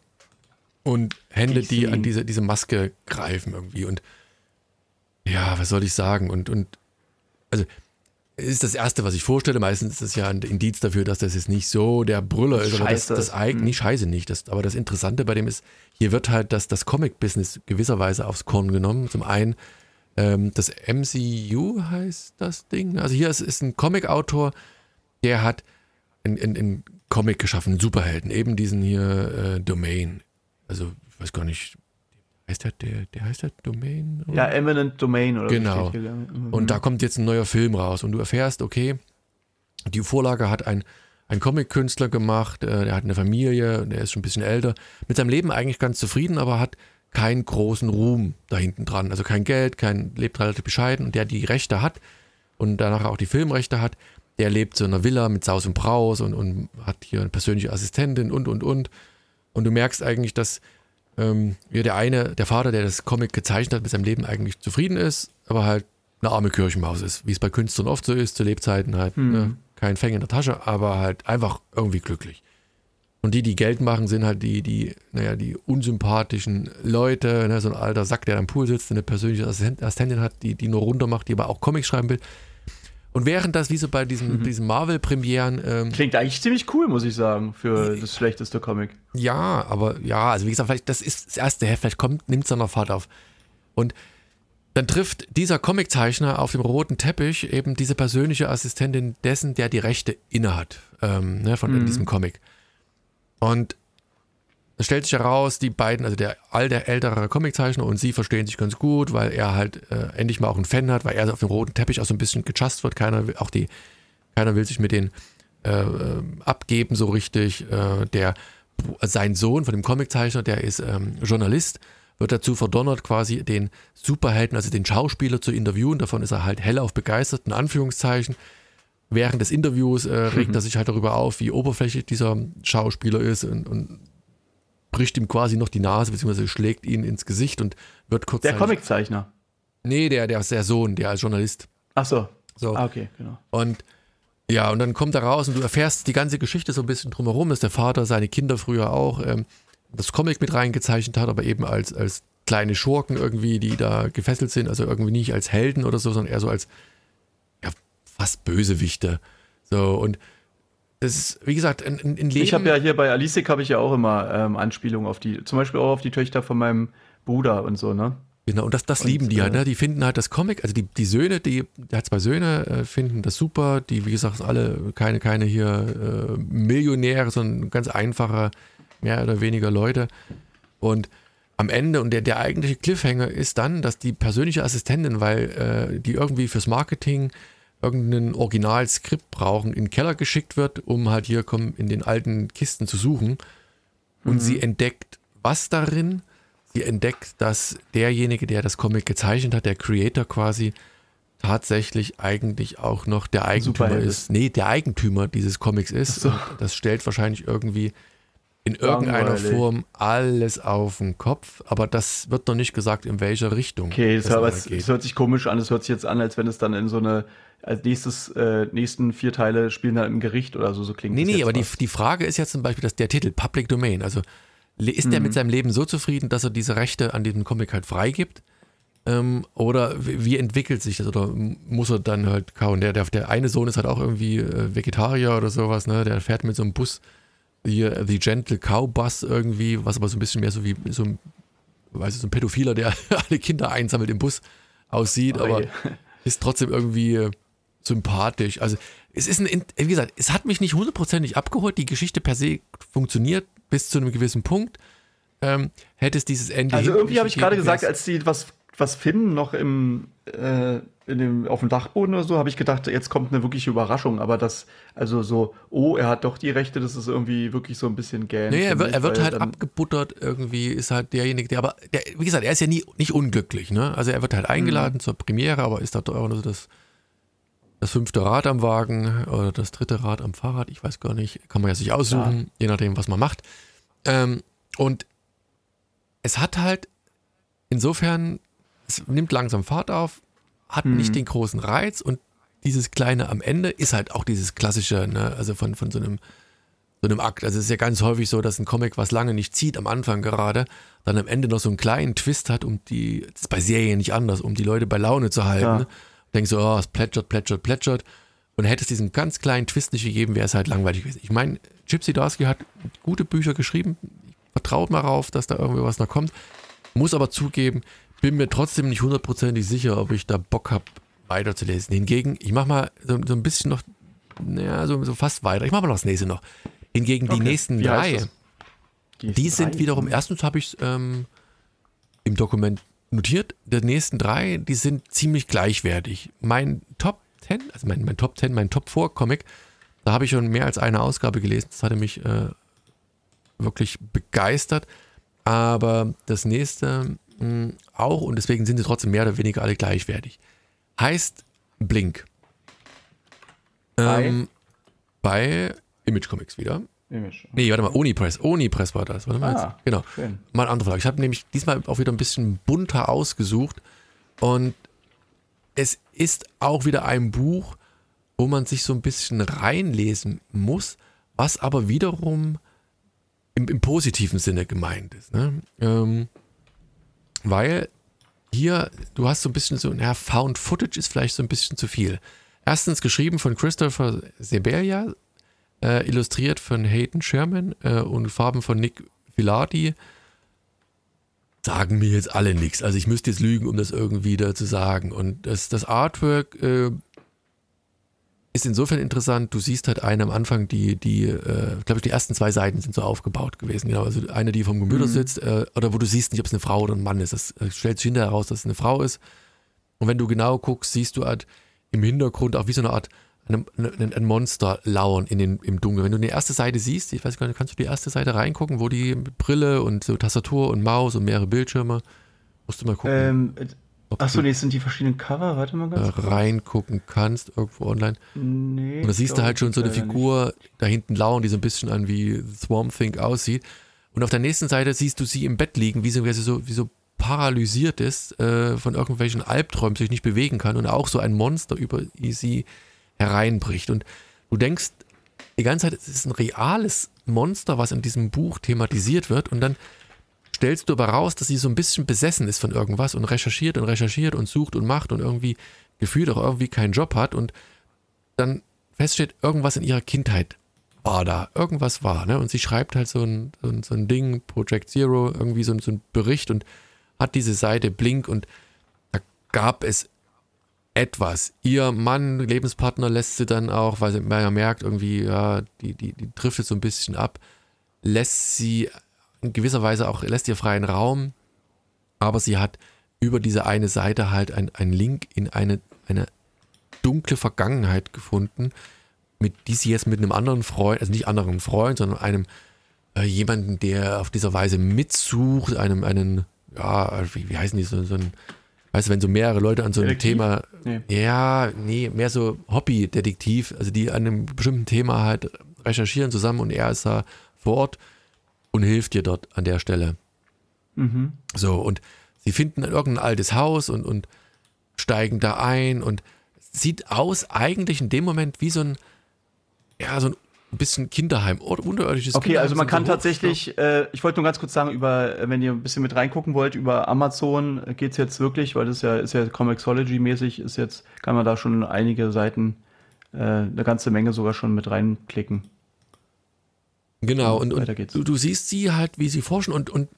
Und Hände, die an diese, diese Maske greifen irgendwie. Und ja, was soll ich sagen? Und, und also ist das Erste, was ich vorstelle. Meistens ist das ja ein Indiz dafür, dass das jetzt nicht so der Brüller ist. Aber das, Scheiße das eigentlich, Mhm. nicht scheiße nicht. Das, aber das Interessante bei dem ist, hier wird halt das, das Comic-Business gewisserweise aufs Korn genommen. Zum einen ähm, das MCU heißt das Ding. Also hier ist, ist ein Comic-Autor, der hat einen Comic geschaffen, einen Superhelden, eben diesen hier äh, Domain. Also ich weiß gar nicht, heißt der, der, der heißt der Domain? Ja, Eminent Domain oder Genau. Mhm. Und da kommt jetzt ein neuer Film raus und du erfährst, okay, die Vorlage hat ein, ein Comic-Künstler gemacht, äh, der hat eine Familie, der ist schon ein bisschen älter, mit seinem Leben eigentlich ganz zufrieden, aber hat keinen großen Ruhm da hinten dran. Also kein Geld, kein, lebt relativ bescheiden und der die Rechte hat und danach auch die Filmrechte hat, der lebt so in einer Villa mit Saus und Braus und, und hat hier eine persönliche Assistentin und und und. Und du merkst eigentlich, dass ähm, ja, der eine, der Vater, der das Comic gezeichnet hat, mit seinem Leben eigentlich zufrieden ist, aber halt eine arme Kirchenmaus ist, wie es bei Künstlern oft so ist, zu Lebzeiten halt, Hm. ne, kein Fang in der Tasche, aber halt einfach irgendwie glücklich. Und die, die Geld machen, sind halt die, die, naja, die unsympathischen Leute, ne, so ein alter Sack, der am Pool sitzt, eine persönliche Assistent- Assistentin hat, die, die nur runter macht, die aber auch Comics schreiben will. Und während das, wie so bei diesen, Mhm. diesen Marvel-Premieren, ähm, Klingt eigentlich ziemlich cool, muss ich sagen, für das schlechteste Comic. Ja, aber ja, also wie gesagt, vielleicht das ist das erste Heft, vielleicht kommt, nimmt es dann noch Fahrt auf. Und dann trifft dieser Comiczeichner auf dem roten Teppich eben diese persönliche Assistentin dessen, der die Rechte innehat ähm, ne, von Mhm. diesem Comic. Und es stellt sich heraus, die beiden, also der alte, ältere Comiczeichner und sie verstehen sich ganz gut, weil er halt äh, endlich mal auch einen Fan hat, weil er auf dem roten Teppich auch so ein bisschen gejust wird. Keiner will, auch die, keiner will sich mit denen äh, äh, abgeben so richtig. Äh, der sein Sohn von dem Comiczeichner, der ist ähm, Journalist, wird dazu verdonnert, quasi den Superhelden, also den Schauspieler zu interviewen. Davon ist er halt hellauf begeistert, in Anführungszeichen. Während des Interviews äh, regt er sich halt darüber auf, wie oberflächlich dieser Schauspieler ist und, und bricht ihm quasi noch die Nase, beziehungsweise schlägt ihn ins Gesicht und wird kurz. Der Comiczeichner. Nee, der, der, der Sohn, der als Journalist. Ach so. So. Ah, okay, genau. Und ja, und dann kommt er raus und du erfährst die ganze Geschichte so ein bisschen drumherum, dass der Vater seine Kinder früher auch ähm, das Comic mit reingezeichnet hat, aber eben als, als kleine Schurken irgendwie, die da gefesselt sind, also irgendwie nicht als Helden oder so, sondern eher so als ja, fast Bösewichte. So, und das ist, wie gesagt, ein, ein Leben. Ich habe ja hier bei Alice habe ich ja auch immer ähm, Anspielungen auf die, zum Beispiel auch auf die Töchter von meinem Bruder und so, ne? Genau, und das, das lieben die halt, ne? Die finden halt das Comic, also die, die Söhne, die, der hat zwei Söhne, äh, finden das super, die, wie gesagt, alle keine, keine hier äh, Millionäre, sondern ganz einfache, mehr oder weniger Leute. Und am Ende, und der, der eigentliche Cliffhanger ist dann, dass die persönliche Assistentin, weil äh, die irgendwie fürs Marketing irgendein Originalskript brauchen, in den Keller geschickt wird, um halt hier komm, in den alten Kisten zu suchen. Und sie entdeckt was darin? Sie entdeckt, dass derjenige, der das Comic gezeichnet hat, der Creator quasi, tatsächlich eigentlich auch noch der Eigentümer ist. Nee, der Eigentümer dieses Comics ist. So. Das stellt wahrscheinlich irgendwie in irgendeiner Langweilig. Form alles auf den Kopf, aber das wird noch nicht gesagt, in welcher Richtung. Okay, das, nachher es, es hört sich komisch an. Es hört sich jetzt an, als wenn es dann in so eine, als nächstes, äh, nächsten vier Teile spielen dann im Gericht oder so, so klingt Nee, das nee, aber die, die Frage ist ja zum Beispiel, dass der Titel Public Domain, also ist Mhm. er mit seinem Leben so zufrieden, dass er diese Rechte an diesem Comic halt freigibt? Ähm, oder wie entwickelt sich das? Oder muss er dann halt kauen? Der, der, der eine Sohn ist halt auch irgendwie äh, Vegetarier oder sowas, ne? Der fährt mit so einem Bus, hier äh, The Gentle Cow Bus irgendwie, was aber so ein bisschen mehr so wie so ein, weiß ich, so ein Pädophiler, der alle Kinder einsammelt im Bus aussieht, Oh aber je. ist trotzdem irgendwie äh, sympathisch. Also es ist ein, In- wie gesagt, es hat mich nicht hundertprozentig abgeholt. Die Geschichte per se funktioniert bis zu einem gewissen Punkt. Ähm, hätte es dieses Ende Also irgendwie habe ich gerade gesagt, als sie was, was finden noch im, äh, in dem, auf dem Dachboden oder so, habe ich gedacht, jetzt kommt eine wirkliche Überraschung. Aber das, also so, oh, er hat doch die Rechte, das ist irgendwie wirklich so ein bisschen gähn. Nee, er wird, er wird halt abgebuttert irgendwie, ist halt derjenige, der aber, der, wie gesagt, er ist ja nie, nicht unglücklich, ne? Also er wird halt eingeladen Mhm. zur Premiere, aber ist da doch nur so das, das fünfte Rad am Wagen oder das dritte Rad am Fahrrad, ich weiß gar nicht, kann man ja sich aussuchen, je nachdem, was man macht. Ähm, und es hat halt insofern, es nimmt langsam Fahrt auf, hat Mhm. nicht den großen Reiz und dieses kleine am Ende ist halt auch dieses klassische, ne, also von, von so einem so einem Akt. Also es ist ja ganz häufig so, dass ein Comic, was lange nicht zieht, am Anfang gerade, dann am Ende noch so einen kleinen Twist hat, um die, das ist bei Serien nicht anders, um die Leute bei Laune zu halten. Ja. Ne? Denkst so, oh, es plätschert, plätschert, plätschert. Und hätte es diesen ganz kleinen Twist nicht gegeben, wäre es halt langweilig gewesen. Ich meine, Gypsy Darsky hat gute Bücher geschrieben. Vertraut mal drauf, dass da irgendwie was noch kommt. Muss aber zugeben, bin mir trotzdem nicht hundertprozentig sicher, ob ich da Bock habe, weiterzulesen. Hingegen, ich mache mal so, so ein bisschen noch, naja, so, so fast weiter. Ich mache mal noch das nächste noch. Hingegen die Okay. nächsten Wie drei, das? die sind drei. wiederum, erstens habe ich es ähm, im Dokument notiert, die nächsten drei, die sind ziemlich gleichwertig. Mein Top 10, also mein, mein Top 10, mein Top 4 Comic, da habe ich schon mehr als eine Ausgabe gelesen. Das hatte mich äh, wirklich begeistert. Aber das nächste mh, auch, und deswegen sind sie trotzdem mehr oder weniger alle gleichwertig. Heißt Blink. Bei? Ähm, bei Image Comics wieder. Image. Nee, warte mal, Unipress. Unipress war das. Warte mal Ah, jetzt. Genau. schön. Mal ein anderer Verlag. Ich habe nämlich diesmal auch wieder ein bisschen bunter ausgesucht. Und es ist auch wieder ein Buch, wo man sich so ein bisschen reinlesen muss, was aber wiederum im, im positiven Sinne gemeint ist. Ne? Ähm, weil hier, du hast so ein bisschen so, ja, Found Footage ist vielleicht so ein bisschen zu viel. Erstens geschrieben von Christopher Sebelia, äh, illustriert von Hayden Sherman äh, und Farben von Nick Villardi. Sagen mir jetzt alle nichts. Also ich müsste jetzt lügen, um das irgendwie da zu sagen. Und das, das Artwork äh, ist insofern interessant. Du siehst halt eine am Anfang, die, die, äh, glaube ich, die ersten zwei Seiten sind so aufgebaut gewesen. Genau, also eine, die vom Computer sitzt, äh, oder wo du siehst nicht, ob es eine Frau oder ein Mann ist. Das äh, stellt sich hinterher heraus, dass es eine Frau ist. Und wenn du genau guckst, siehst du halt im Hintergrund auch wie so eine Art ein, ein, ein Monster lauern in den, im Dunkeln. Wenn du die erste Seite siehst, ich weiß gar nicht, kannst du die erste Seite reingucken, wo die mit Brille und so Tastatur und Maus und mehrere Bildschirme, musst du mal gucken, Ähm, achso, nee, es sind die verschiedenen Cover. Warte mal ganz kurz. reingucken kannst, irgendwo online. Nee. Und da siehst du halt schon so eine leider nicht. Figur da hinten lauern, die so ein bisschen an wie Swamp Thing aussieht. Und auf der nächsten Seite siehst du sie im Bett liegen, wie sie, wie sie so, wie so paralysiert ist äh, von irgendwelchen Albträumen, sich nicht bewegen kann und auch so ein Monster über sie hereinbricht. Und du denkst die ganze Zeit, es ist ein reales Monster, was in diesem Buch thematisiert wird. Und dann stellst du aber raus, dass sie so ein bisschen besessen ist von irgendwas und recherchiert und recherchiert und sucht und macht und irgendwie gefühlt auch irgendwie keinen Job hat und dann feststeht, irgendwas in ihrer Kindheit war da, irgendwas war. Ne? Und sie schreibt halt so ein, so ein, so ein Ding, Project Zero, irgendwie so, so ein Bericht und hat diese Seite Blink und da gab es etwas. Ihr Mann, Lebenspartner lässt sie dann auch, weil sie merkt, irgendwie, ja, die, die, die driftet so ein bisschen ab, lässt sie in gewisser Weise auch, lässt ihr freien Raum, aber sie hat über diese eine Seite halt einen Link in eine, eine dunkle Vergangenheit gefunden, mit die sie jetzt mit einem anderen Freund, also nicht anderen Freund, sondern einem äh, jemanden, der auf dieser Weise mitsucht, einem, einen, ja, wie, wie heißen die, so, so ein, weißt du, wenn so mehrere Leute an so einem Detektiv? Thema, Nee. ja, nee, mehr so Hobby-Detektiv, also die an einem bestimmten Thema halt recherchieren zusammen und er ist da vor Ort und hilft dir dort an der Stelle. Mhm. So, und sie finden irgendein altes Haus und, und steigen da ein und sieht aus eigentlich in dem Moment wie so ein, ja, so ein bisschen Kinderheim oder unterirdisches Okay, Kinderheim. also man kann tatsächlich, äh, ich wollte nur ganz kurz sagen, über, wenn ihr ein bisschen mit reingucken wollt, über Amazon geht's jetzt wirklich, weil das ja ist ja Comixology-mäßig, ist jetzt, kann man da schon einige Seiten, äh, eine ganze Menge sogar schon mit reinklicken. Genau, Und und, du, du siehst sie halt, wie sie forschen und, und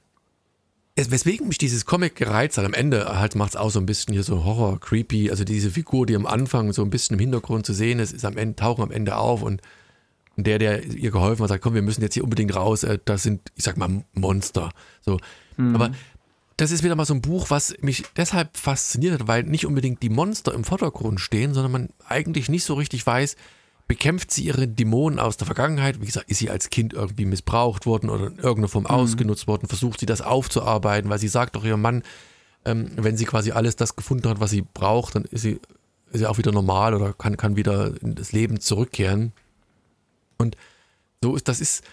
es, weswegen mich dieses Comic gereizt hat, am Ende halt macht es auch so ein bisschen hier so Horror, creepy, also diese Figur, die am Anfang so ein bisschen im Hintergrund zu sehen ist, ist am Ende, tauchen am Ende auf und, und der, der ihr geholfen hat, sagt, komm, wir müssen jetzt hier unbedingt raus, äh, das sind, ich sag mal, Monster. So. Aber das ist wieder mal so ein Buch, was mich deshalb fasziniert hat, weil nicht unbedingt die Monster im Vordergrund stehen, sondern man eigentlich nicht so richtig weiß, bekämpft sie ihre Dämonen aus der Vergangenheit? Wie gesagt, ist sie als Kind irgendwie missbraucht worden oder in irgendeiner Form ausgenutzt worden? Versucht sie das aufzuarbeiten, weil sie sagt doch ihrem Mann, ähm, wenn sie quasi alles das gefunden hat, was sie braucht, dann ist sie, ist sie auch wieder normal oder kann, kann wieder in das Leben zurückkehren. Und so ist, das ist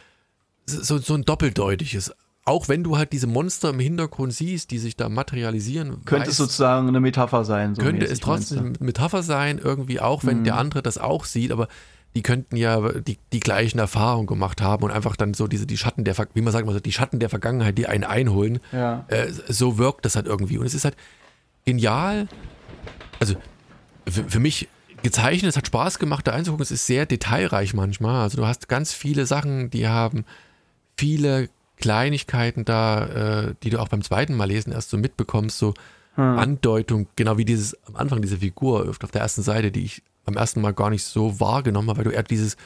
so, so ein doppeldeutiges. Auch wenn du halt diese Monster im Hintergrund siehst, die sich da materialisieren, Könnte weißt- es sozusagen eine Metapher sein. So könnte es trotzdem eine Metapher sein, irgendwie auch, wenn Mhm. der andere das auch sieht, aber die könnten ja die, die gleichen Erfahrungen gemacht haben und einfach dann so diese, die Schatten der, wie man sagt, die Schatten der Vergangenheit, die einen einholen. Ja. Äh, so wirkt das halt irgendwie. Und es ist halt genial. Also für, für mich gezeichnet, es hat Spaß gemacht, da einzugucken. Es ist sehr detailreich manchmal. Also du hast ganz viele Sachen, die haben viele Kleinigkeiten da, äh, die du auch beim zweiten Mal lesen erst so mitbekommst, so Andeutung, genau wie dieses am Anfang diese Figur auf der ersten Seite, die ich beim ersten Mal gar nicht so wahrgenommen habe, weil du eher dieses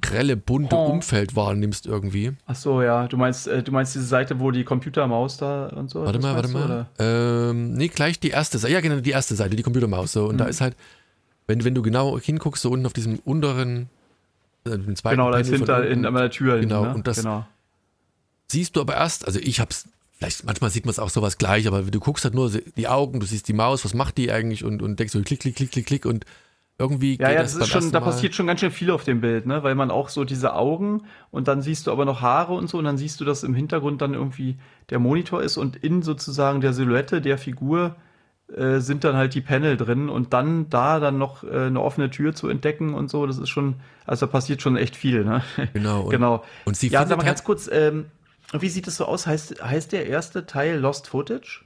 grelle, bunte Oh. Umfeld wahrnimmst irgendwie. Ach so, ja. Du meinst, äh, du meinst diese Seite, wo die Computermaus da und so? Warte mal, warte du, mal. Ähm, nee, gleich die erste Seite. Ja, genau, die erste Seite, die Computermaus. So. Und Mhm. da ist halt, wenn, wenn du genau hinguckst, so unten auf diesem unteren, äh, dem zweiten Genau, da ist hinter unten, in, an der Tür. Genau, hinten, ne? und das- genau. Siehst du aber erst, also ich hab's, vielleicht manchmal sieht man es auch sowas gleich, aber du guckst halt nur die Augen, du siehst die Maus, was macht die eigentlich und, und denkst so klick, klick, klick, klick, klick und irgendwie Ja, geht ja, das das ist schon, da passiert schon ganz schön viel auf dem Bild, ne? Weil man auch so diese Augen und dann siehst du aber noch Haare und so und dann siehst du, dass im Hintergrund dann irgendwie der Monitor ist und in sozusagen der Silhouette der Figur äh, sind dann halt die Panel drin und dann da dann noch äh, eine offene Tür zu entdecken und so, das ist schon, also da passiert schon echt viel, ne? Genau. Genau. Und sie ja, sag mal halt- ganz kurz, ähm, wie sieht es so aus? Heißt, heißt der erste Teil Lost Footage?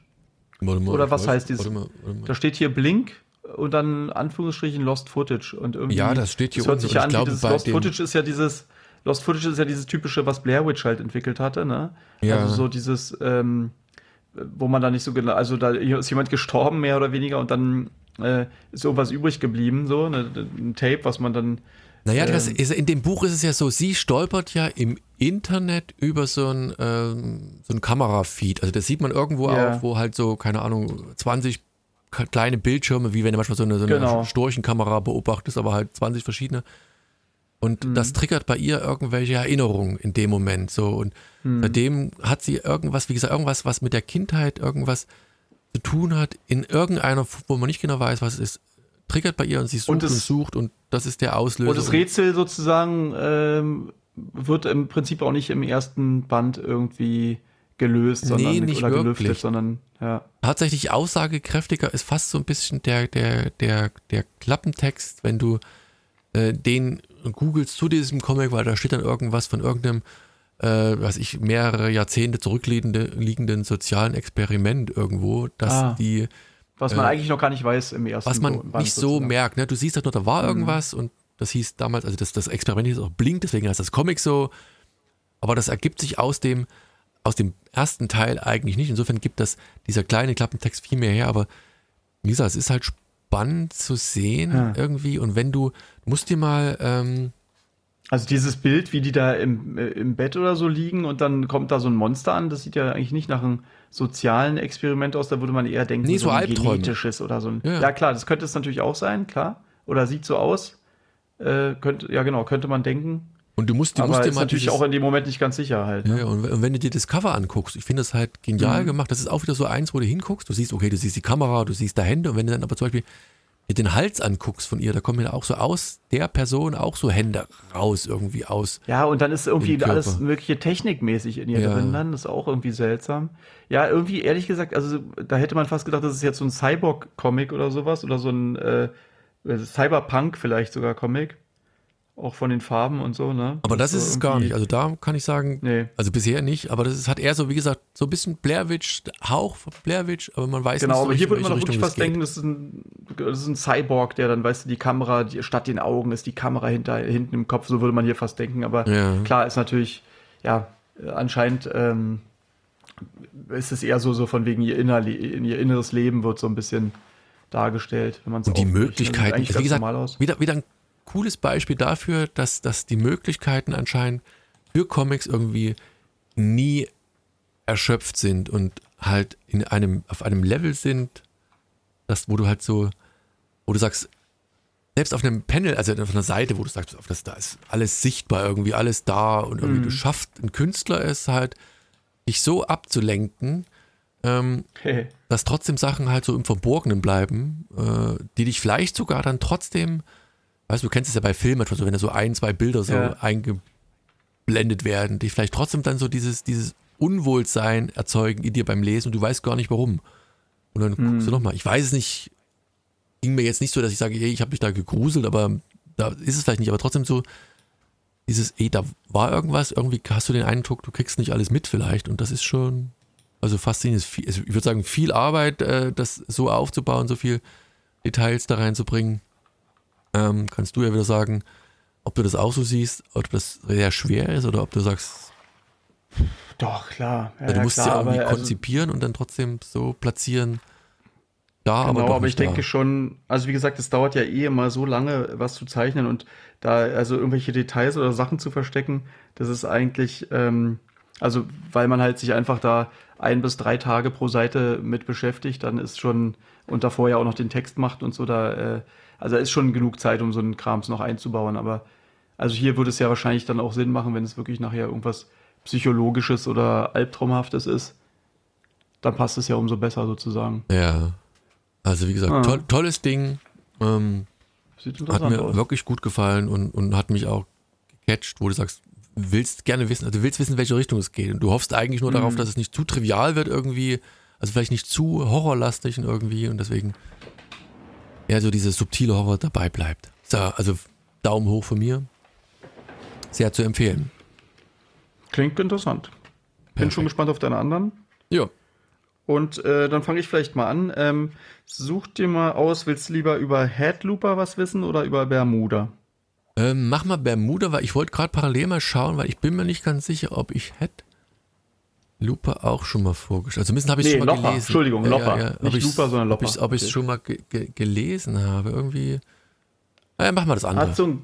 Mal, oder was weiß- heißt dieses- Warte mal, warte mal. Da steht hier Blink und dann Anführungsstrichen Lost Footage und irgendwie. Ja, das steht hier das hört unten sich ja an glaube, dieses Lost Footage ist ja dieses Lost Footage ist ja dieses typische, was Blair Witch halt entwickelt hatte, ne? Ja. Also so dieses, ähm, wo man da nicht so genau, also da ist jemand gestorben mehr oder weniger und dann äh, ist irgendwas übrig geblieben, so ne, ein Tape, was man dann Naja, das Ähm. ist, in dem Buch ist es ja so, sie stolpert ja im Internet über so ein, ähm, so ein Kamerafeed. Also das sieht man irgendwo Ja. auch, wo halt so, keine Ahnung, 20 k- kleine Bildschirme, wie wenn du manchmal so eine, so eine Genau. Storchenkamera beobachtest, aber halt 20 verschiedene. Und Mhm. das triggert bei ihr irgendwelche Erinnerungen in dem Moment. So. Und Mhm. seitdem hat sie irgendwas, wie gesagt, irgendwas, was mit der Kindheit irgendwas zu tun hat, in irgendeiner, wo man nicht genau weiß, was es ist, triggert bei ihr und sie sucht und, es- sucht und das ist der Auslöser. Und das Rätsel sozusagen ähm, wird im Prinzip auch nicht im ersten Band irgendwie gelöst, sondern Nee, nicht oder wirklich. gelüftet, sondern ja. tatsächlich aussagekräftiger ist fast so ein bisschen der, der, der, der Klappentext, wenn du äh, den googelst zu diesem Comic, weil da steht dann irgendwas von irgendeinem, äh, was ich, mehrere Jahrzehnte zurückliegende, liegenden sozialen Experiment irgendwo, dass Ah. die, Was man Äh, eigentlich noch gar nicht weiß im ersten was man Band nicht so sozusagen. merkt, ne? Du siehst halt nur, da war irgendwas und das hieß damals, also das, das Experiment hieß auch Blink, deswegen heißt das Comic so, aber das ergibt sich aus dem, aus dem ersten Teil eigentlich nicht. Insofern gibt das dieser kleine Klappentext viel mehr her, aber wie gesagt, es ist halt spannend zu sehen Ja. irgendwie und wenn du, du musst dir mal, ähm, Also dieses Bild, wie die da im, äh, im Bett oder so liegen und dann kommt da so ein Monster an, das sieht ja eigentlich nicht nach einem sozialen Experiment aus, da würde man eher denken, Nee, so ein Albträume. genetisches oder so ein. Ja. Ja. klar, das könnte es natürlich auch sein, klar. Oder sieht so aus. Äh, könnte, ja, genau, könnte man denken. und du musst, du aber musst dir ist mal natürlich dieses, auch in dem Moment nicht ganz sicher halt. Ja, Ne? ja, und, und wenn du dir das Cover anguckst, ich finde das halt genial Mhm. gemacht. Das ist auch wieder so eins, wo du hinguckst, du siehst, okay, du siehst die Kamera, du siehst da Hände und wenn du dann aber zum Beispiel dir den Hals anguckst von ihr, da kommen ja auch so aus der Person auch so Hände raus irgendwie aus. Ja, und dann ist irgendwie alles mögliche technikmäßig in ihr Ja. drin, dann ist auch irgendwie seltsam. Ja, irgendwie ehrlich gesagt, also da hätte man fast gedacht, das ist jetzt so ein Cyborg-Comic oder sowas oder so ein äh, Cyberpunk vielleicht sogar Comic. Auch von den Farben und so, ne? Aber das so ist es gar nicht. Also da kann ich sagen, Nee. also bisher nicht, aber das ist, hat eher so, wie gesagt, so ein bisschen Blair Witch, Hauch von Blair Witch, aber man weiß Genau, nicht so aber hier würde man doch wirklich fast denken, das ist, ein, das ist ein Cyborg, der dann, weißt du, die Kamera, die, statt den Augen ist die Kamera hinter, hinten im Kopf, so würde man hier fast denken. Aber Ja. klar ist natürlich, ja, anscheinend ähm, ist es eher so, so von wegen ihr, innerli ihr inneres Leben wird so ein bisschen dargestellt, wenn man es Und die. Das sieht Möglichkeiten, eigentlich wie gesagt, wieder, wieder ein cooles Beispiel dafür, dass, dass die Möglichkeiten anscheinend für Comics irgendwie nie erschöpft sind und halt in einem, auf einem Level sind, das, wo du halt so, wo du sagst, selbst auf einem Panel, also auf einer Seite, wo du sagst, auf das, da ist alles sichtbar, irgendwie alles da und irgendwie Mhm. du schaffst, ein Künstler es halt, dich so abzulenken, ähm, dass trotzdem Sachen halt so im Verborgenen bleiben, äh, die dich vielleicht sogar dann trotzdem, weißt du, du kennst es ja bei Filmen, also wenn da so ein, zwei Bilder so Ja. eingeblendet werden, die vielleicht trotzdem dann so dieses, dieses Unwohlsein erzeugen in dir beim Lesen und du weißt gar nicht warum. Und dann guckst du Mhm. nochmal. Ich weiß es nicht, ging mir jetzt nicht so, dass ich sage, ey, ich habe mich da gegruselt, aber da ist es vielleicht nicht, aber trotzdem so dieses, ey, da war irgendwas, irgendwie hast du den Eindruck, du kriegst nicht alles mit vielleicht und das ist schon, also faszinierend. Viel, also ich würde sagen, viel Arbeit, äh, das so aufzubauen, so viel Details da reinzubringen. Ähm, kannst du ja wieder sagen, ob du das auch so siehst, ob das sehr schwer ist oder ob du sagst, Doch, klar. Ja, du ja, musst klar, ja irgendwie also, konzipieren und dann trotzdem so platzieren. Da, Genau, aber, doch aber, ich da. denke schon, also wie gesagt, es dauert ja eh immer so lange, was zu zeichnen und da also irgendwelche Details oder Sachen zu verstecken, das ist eigentlich, ähm, also weil man halt sich einfach da ein bis drei Tage pro Seite mit beschäftigt, dann ist schon und davor ja auch noch den Text macht und so, da, äh, also ist schon genug Zeit, um so einen Krams noch einzubauen, aber also hier würde es ja wahrscheinlich dann auch Sinn machen, wenn es wirklich nachher irgendwas Psychologisches oder Albtraumhaftes ist, dann passt es ja umso besser sozusagen. Ja. Also wie gesagt, Ah. toll, tolles Ding. Ähm, Sieht hat mir aus. wirklich gut gefallen und, und hat mich auch gecatcht, wo du sagst, willst gerne wissen, also du willst wissen, in welche Richtung es geht. Und du hoffst eigentlich nur Mhm. darauf, dass es nicht zu trivial wird irgendwie, also vielleicht nicht zu horrorlastig und irgendwie und deswegen ja so diese subtile Horror dabei bleibt. So, also Daumen hoch von mir. Sehr zu empfehlen. Klingt interessant. Bin Perfekt. schon gespannt auf deine anderen. Ja. Und äh, dann fange ich vielleicht mal an. Ähm, such dir mal aus, willst du lieber über Headlooper was wissen oder über Bermuda? Ähm, mach mal Bermuda, weil ich wollte gerade parallel mal schauen, weil ich bin mir nicht ganz sicher, ob ich Head Looper auch schon mal vorgestellt. Also ein bisschen habe ich Nee, schon mal Lopper. gelesen. Entschuldigung, Lopper. ob Nicht ich's- Looper, sondern Ob ich es Lopper. Okay. schon mal ge ge gelesen habe. Irgendwie. Na Ja, mach mal das andere. Hat so ein,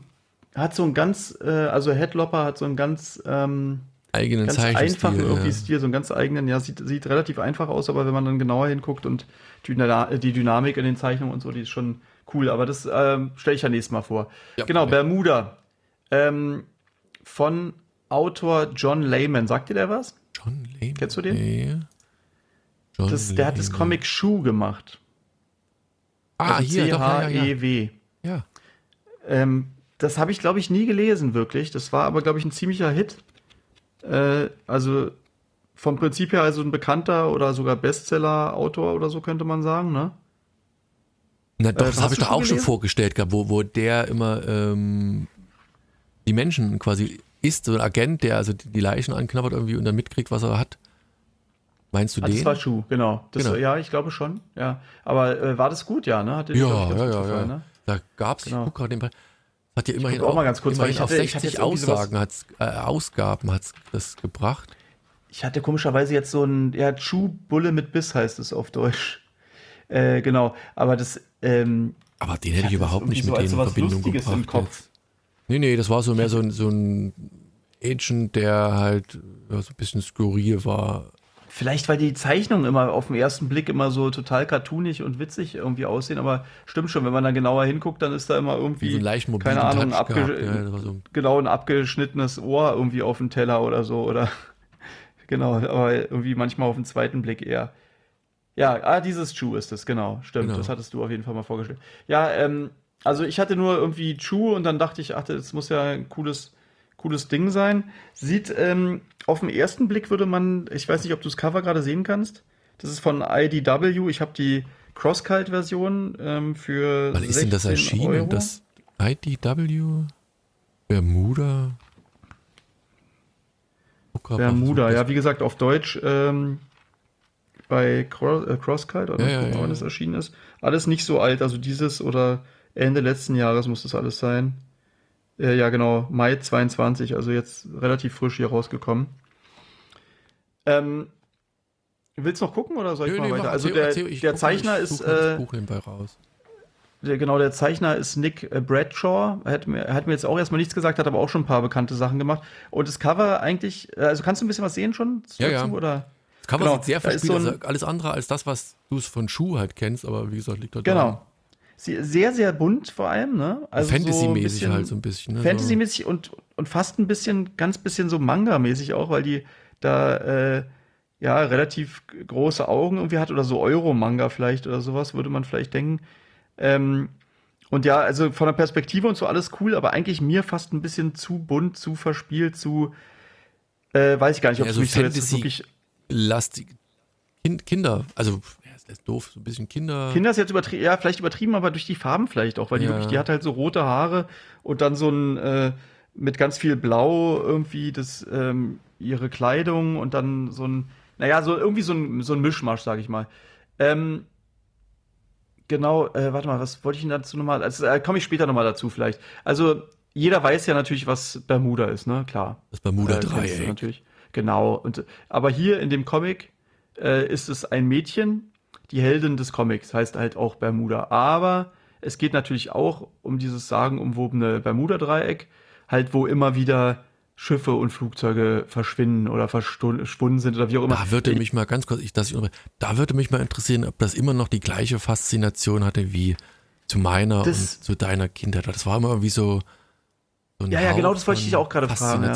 hat so ein ganz, äh, also Headlopper hat so einen ganz, ähm, eigenen ganz einfachen irgendwie ja. Stil, so einen ganz eigenen, ja, sieht, sieht relativ einfach aus, aber wenn man dann genauer hinguckt und die, die Dynamik in den Zeichnungen und so, die ist schon cool. Aber das ähm, stelle ich ja nächstes Mal vor. Ja, genau, okay. Bermuda. Ähm, von Autor John Layman. Sagt dir der was? Lehman. Kennst du den? Nee. Das, der hat das Lehman. Comic Shoe gemacht. Ah, Also hier, doch, ja, ja, ja. C-H-E-W. Ähm, das habe ich, glaube ich, nie gelesen, wirklich. Das war aber, glaube ich, ein ziemlicher Hit. Äh, also vom Prinzip her also ein bekannter oder sogar Bestseller-Autor oder so könnte man sagen, ne? Na doch, Äh, das habe ich doch schon auch schon gelesen? vorgestellt gehabt, wo, wo der immer ähm, die Menschen quasi ist, so ein Agent, der also die Leichen anknabbert irgendwie und dann mitkriegt, was er hat. Meinst du Ah, den? das war Schuh, genau. Das, Genau. Ja, ich glaube schon. Ja. Aber äh, war das gut, ja, ne? Hat ja, ich, ja, ja, gefallen, ja. Ne? Da gab es, ich Genau. guck gerade den Preis. Hat ja immerhin guck auch mal ganz kurz, immerhin ich auf hatte- ich hatte 60 jetzt irgendwie sowas- Aussagen hat's, äh, Ausgaben hat das gebracht. Ich hatte komischerweise jetzt so ein, ja, Chew Bulle mit Biss heißt es auf Deutsch. Äh, genau. Aber das, ähm, Aber den hätte ich das überhaupt nicht so mit als denen in Verbindung Lustiges gebracht. im Kopf. jetzt. Nee, nee, das war so mehr so ein, so ein Agent, der halt ja, so ein bisschen skurril war. Vielleicht, weil die Zeichnungen immer auf den ersten Blick immer so total cartoonig und witzig irgendwie aussehen, aber stimmt schon, wenn man dann genauer hinguckt, dann ist da immer Wie irgendwie, so leicht keine Ahnung, abge. Ja, so genau ein abgeschnittenes Ohr irgendwie auf dem Teller oder so, oder genau, aber irgendwie manchmal auf den zweiten Blick eher. Ja, ah, dieses Chew ist es, genau, stimmt, Genau. das hattest du auf jeden Fall mal vorgestellt. Ja, ähm, also ich hatte nur irgendwie Chew und dann dachte ich, ach, das muss ja ein cooles, cooles Ding sein. Sieht, ähm, auf den ersten Blick würde man, ich weiß nicht, ob du das Cover gerade sehen kannst. Das ist von IDW. Ich habe die Crosscult-Version ähm, für. Wann ist denn das 16 erschienen? Euro. Das IDW? Bermuda? Mal, Bermuda, ja, wie gesagt, auf Deutsch ähm, bei Cro äh, Crosscult oder Ja, ja, wann ja. das erschienen ist. Alles nicht so alt, also dieses oder Ende letzten Jahres muss das alles sein. Äh, ja, genau, Mai 22, also jetzt relativ frisch hier rausgekommen. Ähm, willst du noch gucken oder soll ich Nö, mal nee, weiter? mach, also der, erzähl, ich der mal, Zeichner ist mal das äh, Buch nebenbei raus. der, genau, der Zeichner ist Nick äh, Bradshaw. Er hat mir, hat mir jetzt auch erstmal nichts gesagt, hat aber auch schon ein paar bekannte Sachen gemacht. Und das Cover eigentlich, äh, also kannst du ein bisschen was sehen schon dazu? Ja, ja. Oder? Das Cover genau, sieht sehr ist verspielt, so also alles andere als das, was du es von Schuh halt kennst, aber wie gesagt, liegt da Genau. Sie, sehr, sehr bunt vor allem, ne? Also so Fantasy-mäßig bisschen- halt so ein bisschen. Ne? Fantasy-mäßig und, und fast ein bisschen, ganz bisschen so Manga-mäßig auch, weil die da äh, ja relativ große Augen irgendwie hat oder so Euro-Manga vielleicht oder sowas, würde man vielleicht denken. Ähm, und ja, also von der Perspektive und so alles cool, aber eigentlich mir fast ein bisschen zu bunt, zu verspielt, zu äh, weiß ich gar nicht, ob Ja, es so mich so jetzt wirklich. Lastig. Kind, Kinder, also, ist doof, so ein bisschen Kinder. Kinder ist jetzt übertrieben, ja, vielleicht übertrieben, aber durch die Farben vielleicht auch, weil die Ja. wirklich, die hat halt so rote Haare und dann so ein äh, mit ganz viel Blau irgendwie das ähm, ihre Kleidung und dann so ein, naja, so irgendwie so ein, so ein Mischmasch, sag ich mal. Ähm, genau, äh, warte mal, was wollte ich denn dazu nochmal? Also, äh, komme ich später nochmal dazu vielleicht. Also, jeder weiß ja natürlich, was Bermuda ist, ne? Klar. Das Äh, Bermuda-Dreieck. du natürlich. Genau. Und, aber hier in dem Comic äh, ist es ein Mädchen, die Heldin des Comics, heißt halt auch Bermuda. Aber es geht natürlich auch um dieses sagenumwobene Bermuda-Dreieck, halt wo immer wieder Schiffe und Flugzeuge verschwinden oder verschwunden sind oder wie auch immer. Da würde mich mal ganz kurz, ich, dass ich, da würde mich mal interessieren, ob das immer noch die gleiche Faszination hatte wie zu meiner Das- und zu deiner Kindheit. Das war immer irgendwie so, so ein Ja, ja, genau, das wollte ich dich auch gerade fragen, ja.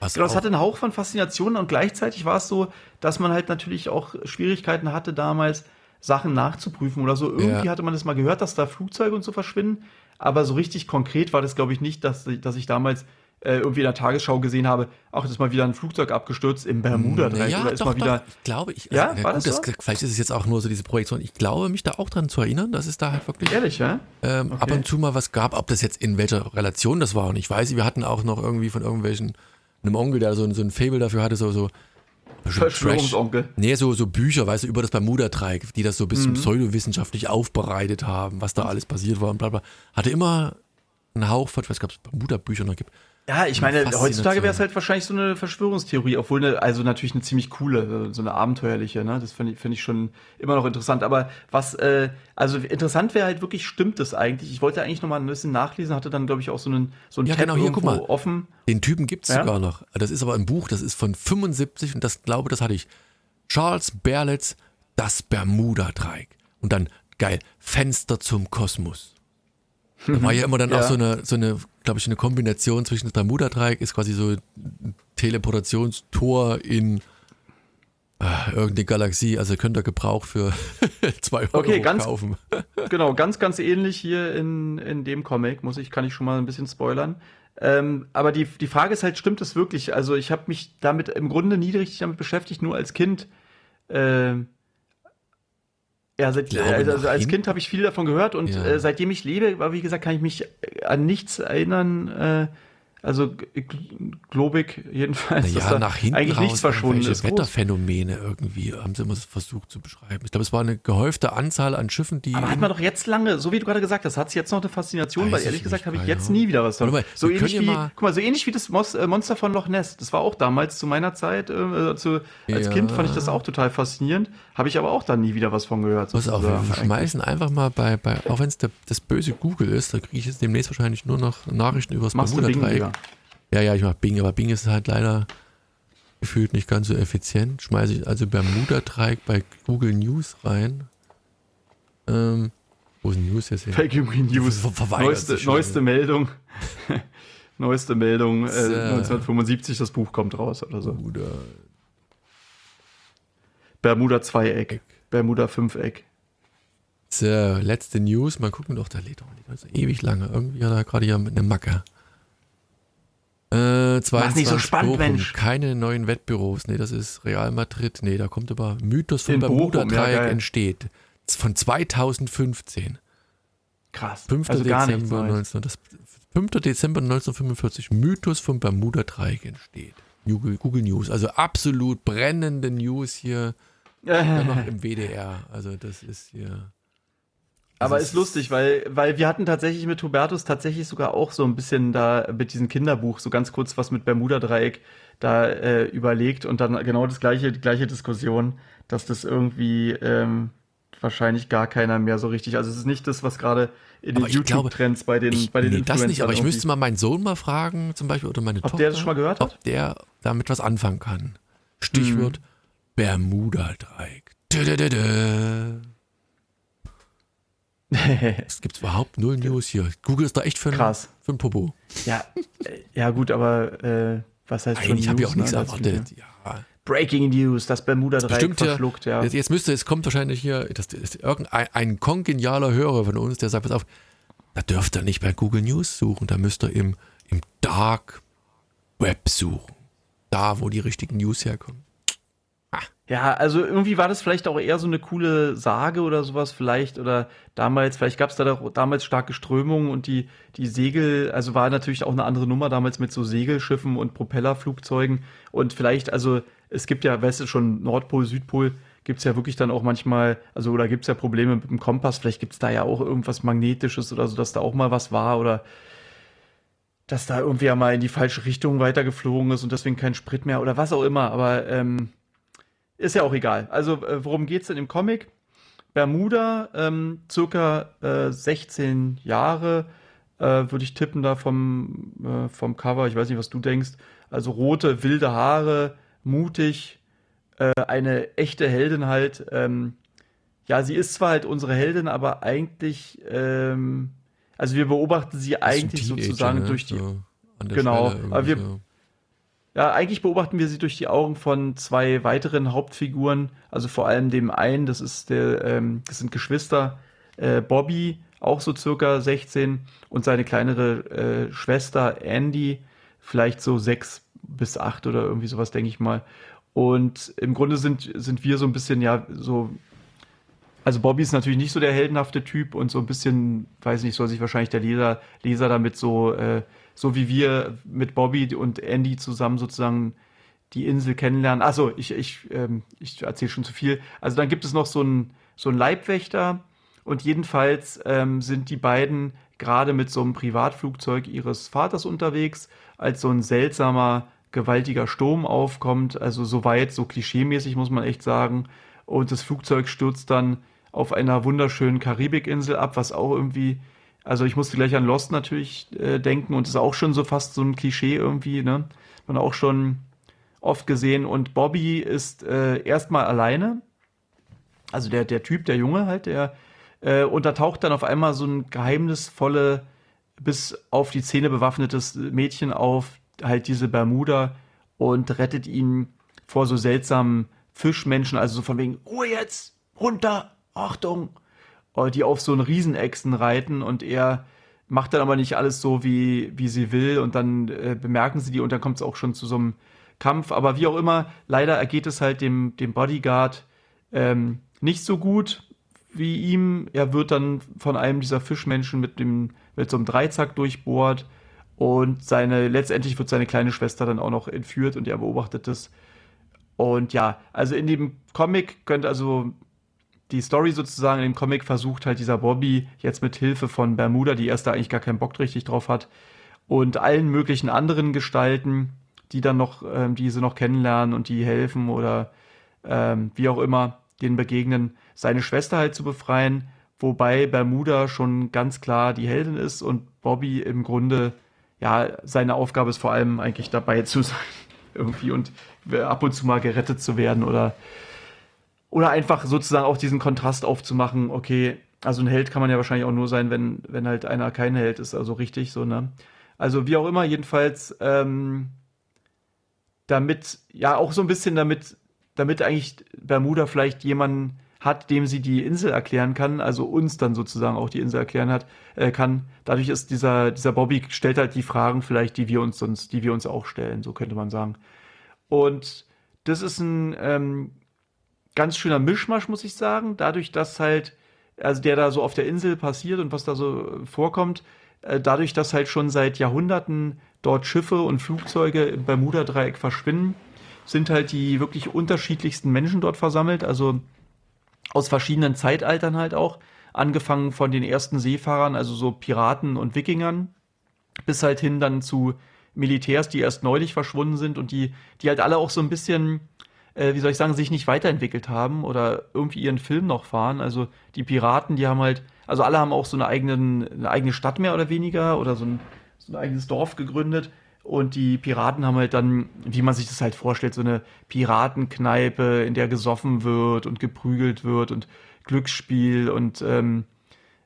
Was Genau, es hatte einen Hauch von Faszination und gleichzeitig war es so, dass man halt natürlich auch Schwierigkeiten hatte damals, Sachen nachzuprüfen oder so. Irgendwie Ja. hatte man das mal gehört, dass da Flugzeuge und so verschwinden, aber so richtig konkret war das, glaube ich, nicht, dass, dass ich damals äh, irgendwie in der Tagesschau gesehen habe, ach, das ist mal wieder ein Flugzeug abgestürzt im Bermuda-Dreieck ja, oder ist doch, mal wieder. doch. Ich glaube, ich, Ja, also, war gut, das so? vielleicht ist es jetzt auch nur so diese Projektion. Ich glaube, mich da auch dran zu erinnern, dass es da halt wirklich Ehrlich, ja? ähm, ab Okay. und zu mal was gab. Ob das jetzt in welcher Relation das war und ich weiß, wir hatten auch noch irgendwie von irgendwelchen, einem Onkel, der so, ein- so ein Fable dafür hatte, so, so Verschwörungsonkel. Nee, so, so Bücher, weißt du, über das Bermuda-Dreieck, die das so ein Mhm. bisschen pseudowissenschaftlich aufbereitet haben, was da alles passiert war und bla bla. Hatte immer einen Hauch von, ich weiß gar nicht, ob es Bermuda-Bücher noch gibt. Ja, ich meine, heutzutage wäre es halt wahrscheinlich so eine Verschwörungstheorie, obwohl eine, also natürlich eine ziemlich coole, so eine abenteuerliche, ne? Das finde ich, finde ich schon immer noch interessant. Aber was, äh, also interessant wäre halt wirklich, stimmt es eigentlich? Ich wollte eigentlich noch mal ein bisschen nachlesen, hatte dann, glaube ich, auch so einen, so einen Ja, Tab genau, hier, guck mal. offen. Den Typen gibt's Ja? sogar noch. Das ist aber ein Buch, das ist von 75 und das glaube, das hatte ich. Charles Berlitz, das Bermuda-Dreieck. Und dann, geil, Fenster zum Kosmos. Da war ja immer dann Ja. auch so eine, so eine, glaube ich, eine Kombination zwischen das Bermuda-Dreieck ist quasi so ein Teleportationstor in Ah, irgendeine Galaxie, also könnt ihr Gebrauch für 2 Euro Okay, ganz- kaufen. Genau, ganz, ganz ähnlich hier in, in dem Comic, muss ich, kann ich schon mal ein bisschen spoilern. Ähm, aber die, die Frage ist halt, stimmt es wirklich? Also ich habe mich damit im Grunde nie richtig damit beschäftigt, nur als Kind. Ähm, ja, seit, glaube, also, als Kind habe ich viel davon gehört und Ja. äh, seitdem ich lebe, aber wie gesagt, kann ich mich äh, an nichts erinnern. Äh, also globig jedenfalls, Naja, da nach hinten eigentlich nichts verschwunden ist. Wetterphänomene irgendwie, haben sie immer versucht zu beschreiben. Ich glaube, es war eine gehäufte Anzahl an Schiffen, die. Aber hat man doch jetzt lange, so wie du gerade gesagt hast, hat es jetzt noch eine Faszination, weil ich ehrlich gesagt habe ich jetzt nie wieder was davon. Mal, So ähnlich wie, ja mal- guck mal, so ähnlich wie das äh, Monster von Loch Ness. Das war auch damals zu meiner Zeit, äh, zu, als Ja. Kind fand ich das auch total faszinierend, habe ich aber auch dann nie wieder was von gehört. Pass auf, wir schmeißen einfach mal bei, bei auch wenn es das böse Google ist, da kriege ich jetzt demnächst wahrscheinlich nur noch Nachrichten über das Bermuda-Dreieck. Ja, ja, ich mach Bing, aber Bing ist halt leider gefühlt nicht ganz so effizient. Schmeiße ich also Bermuda-Dreieck bei Google News rein. Ähm, wo ist News jetzt hin? Fake News. Ver- verweigert Neueste, neueste Meldung. neueste Meldung. Äh, So. 1975, das Buch kommt raus oder so. Bermuda. Bermuda Zweieck. Bermuda Fünfeck. So, letzte News. Mal gucken, doch, da lädt doch nicht. Ist ewig lange. Irgendwie hat er gerade hier mit einem Macke. Äh, 22 nicht so spannend, Bochum. Mensch. Keine neuen Wettbüros. Nee, das ist Real Madrid. Nee, da kommt aber Mythos vom Bermuda-Dreieck ja, entsteht. Von 2015. Krass. 5. also Dezember, Neues. 19, das 5. Dezember 1945. Mythos vom Bermuda-Dreieck entsteht. Google, Google News. Also absolut brennende News hier. Dann noch im WDR. Also das ist hier. Aber Also ist lustig, weil, weil wir hatten tatsächlich mit Hubertus tatsächlich sogar auch so ein bisschen da mit diesem Kinderbuch so ganz kurz was mit Bermuda-Dreieck da äh, überlegt und dann genau das gleiche, die gleiche Diskussion, dass das irgendwie ähm, wahrscheinlich gar keiner mehr so richtig, also es ist nicht das, was gerade in den YouTube-Trends bei den, Ich, bei den nee, das nicht, aber ich Influencern müsste mal meinen Sohn mal fragen, zum Beispiel, oder meine Ob Tochter. der das schon mal gehört hat? Ob der damit was anfangen kann. Stichwort Mhm. Bermuda-Dreieck. Es gibt überhaupt null News hier. Google ist da echt für ein, Krass. für ein Popo. ja, äh, ja gut, aber äh, was heißt schon Eigentlich habe ich News, auch nichts ne? Das erwartet. Ja. Breaking News, das Bermuda-Dreieck Bestimmt ja, verschluckt, ja. Jetzt, jetzt müsste, es kommt wahrscheinlich hier, das ist irgendein ein kongenialer Hörer von uns, der sagt, pass auf, da dürft ihr nicht bei Google News suchen, da müsst ihr im, im Dark Web suchen. Da, wo die richtigen News herkommen. Ja, also irgendwie war das vielleicht auch eher so eine coole Sage oder sowas vielleicht oder damals, vielleicht gab es da doch damals starke Strömungen und die, die Segel, also war natürlich auch eine andere Nummer damals mit so Segelschiffen und Propellerflugzeugen und vielleicht, also es gibt ja, weißt du, schon Nordpol, Südpol, gibt's ja wirklich dann auch manchmal, also oder gibt's ja Probleme mit dem Kompass, vielleicht gibt's da ja auch irgendwas Magnetisches oder so, dass da auch mal was war oder dass da irgendwie ja mal in die falsche Richtung weitergeflogen ist und deswegen kein Sprit mehr oder was auch immer, aber ähm, ist ja auch egal. Also, äh, worum geht's denn im Comic? Bermuda, ähm, circa äh, 16 Jahre, äh, würde ich tippen da vom, äh, vom Cover. Ich weiß nicht, was du denkst. Also rote, wilde Haare, mutig, äh, eine echte Heldin halt. Ähm, ja, sie ist zwar halt unsere Heldin, aber eigentlich, ähm, also wir beobachten sie eigentlich sozusagen ne? durch die, So Genau, aber wir- so. Ja, eigentlich beobachten wir sie durch die Augen von zwei weiteren Hauptfiguren, also vor allem dem einen, das ist der, ähm, das sind Geschwister, äh, Bobby, auch so circa 16, und seine kleinere äh, Schwester Andy, vielleicht so sechs bis acht oder irgendwie sowas, denke ich mal. Und im Grunde sind, sind wir so ein bisschen, ja, so. Also Bobby ist natürlich nicht so der heldenhafte Typ und so ein bisschen, weiß nicht, soll sich wahrscheinlich der Leser, Leser damit so, äh, so wie wir mit Bobby und Andy zusammen sozusagen die Insel kennenlernen. Achso, ich, ich, ähm, ich erzähle schon zu viel. Also dann gibt es noch so einen so einen Leibwächter und jedenfalls ähm, sind die beiden gerade mit so einem Privatflugzeug ihres Vaters unterwegs, als so ein seltsamer, gewaltiger Sturm aufkommt. Also soweit, so klischeemäßig muss man echt sagen. Und das Flugzeug stürzt dann auf einer wunderschönen Karibikinsel ab, was auch irgendwie, also ich musste gleich an Lost natürlich äh, denken und ist auch schon so fast so ein Klischee irgendwie, ne? Man auch schon oft gesehen. Und Bobby ist äh, erstmal alleine. Also der, der Typ, der Junge halt, der, äh, und da taucht dann auf einmal so ein geheimnisvolle, bis auf die Zähne bewaffnetes Mädchen auf, halt diese Bermuda und rettet ihn vor so seltsamen Fischmenschen, also so von wegen, Ruhe jetzt, runter, Achtung, die auf so einen Riesenechsen reiten und er macht dann aber nicht alles so, wie, wie sie will und dann äh, bemerken sie die und dann kommt es auch schon zu so einem Kampf. Aber wie auch immer, leider ergeht es halt dem, dem Bodyguard ähm, nicht so gut wie ihm. Er wird dann von einem dieser Fischmenschen mit, dem, mit so einem Dreizack durchbohrt und seine, letztendlich wird seine kleine Schwester dann auch noch entführt und er beobachtet das. Und ja, also in dem Comic könnte also die Story sozusagen in dem Comic versucht halt dieser Bobby jetzt mit Hilfe von Bermuda, die erste eigentlich gar keinen Bock richtig drauf hat, und allen möglichen anderen Gestalten, die dann noch, ähm, diese noch kennenlernen und die helfen oder ähm, wie auch immer, denen begegnen, seine Schwester halt zu befreien, wobei Bermuda schon ganz klar die Heldin ist und Bobby im Grunde, ja, seine Aufgabe ist vor allem eigentlich dabei zu sein, irgendwie und ab und zu mal gerettet zu werden oder oder einfach sozusagen auch diesen Kontrast aufzumachen, okay, also ein Held kann man ja wahrscheinlich auch nur sein, wenn, wenn halt einer kein Held ist, also richtig so, ne? Also wie auch immer, jedenfalls, ähm, damit, ja, auch so ein bisschen damit, damit eigentlich Bermuda vielleicht jemanden hat, dem sie die Insel erklären kann, also uns dann sozusagen auch die Insel erklären hat, äh, kann. Dadurch ist dieser, dieser Bobby stellt halt die Fragen vielleicht, die wir uns sonst, die wir uns auch stellen, so könnte man sagen. Und das ist ein, ähm, ganz schöner Mischmasch, muss ich sagen. Dadurch, dass halt, also der da so auf der Insel passiert und was da so vorkommt, äh, dadurch, dass halt schon seit Jahrhunderten dort Schiffe und Flugzeuge im Bermuda-Dreieck verschwinden, sind halt die wirklich unterschiedlichsten Menschen dort versammelt, also aus verschiedenen Zeitaltern halt auch, angefangen von den ersten Seefahrern, also so Piraten und Wikingern, bis halt hin dann zu Militärs, die erst neulich verschwunden sind und die, die halt alle auch so ein bisschen äh, wie soll ich sagen, sich nicht weiterentwickelt haben oder irgendwie ihren Film noch fahren. Also die Piraten, die haben halt, also alle haben auch so eine, eigenen, eine eigene Stadt mehr oder weniger oder so ein, so ein eigenes Dorf gegründet. Und die Piraten haben halt dann, wie man sich das halt vorstellt, so eine Piratenkneipe, in der gesoffen wird und geprügelt wird und Glücksspiel und ähm,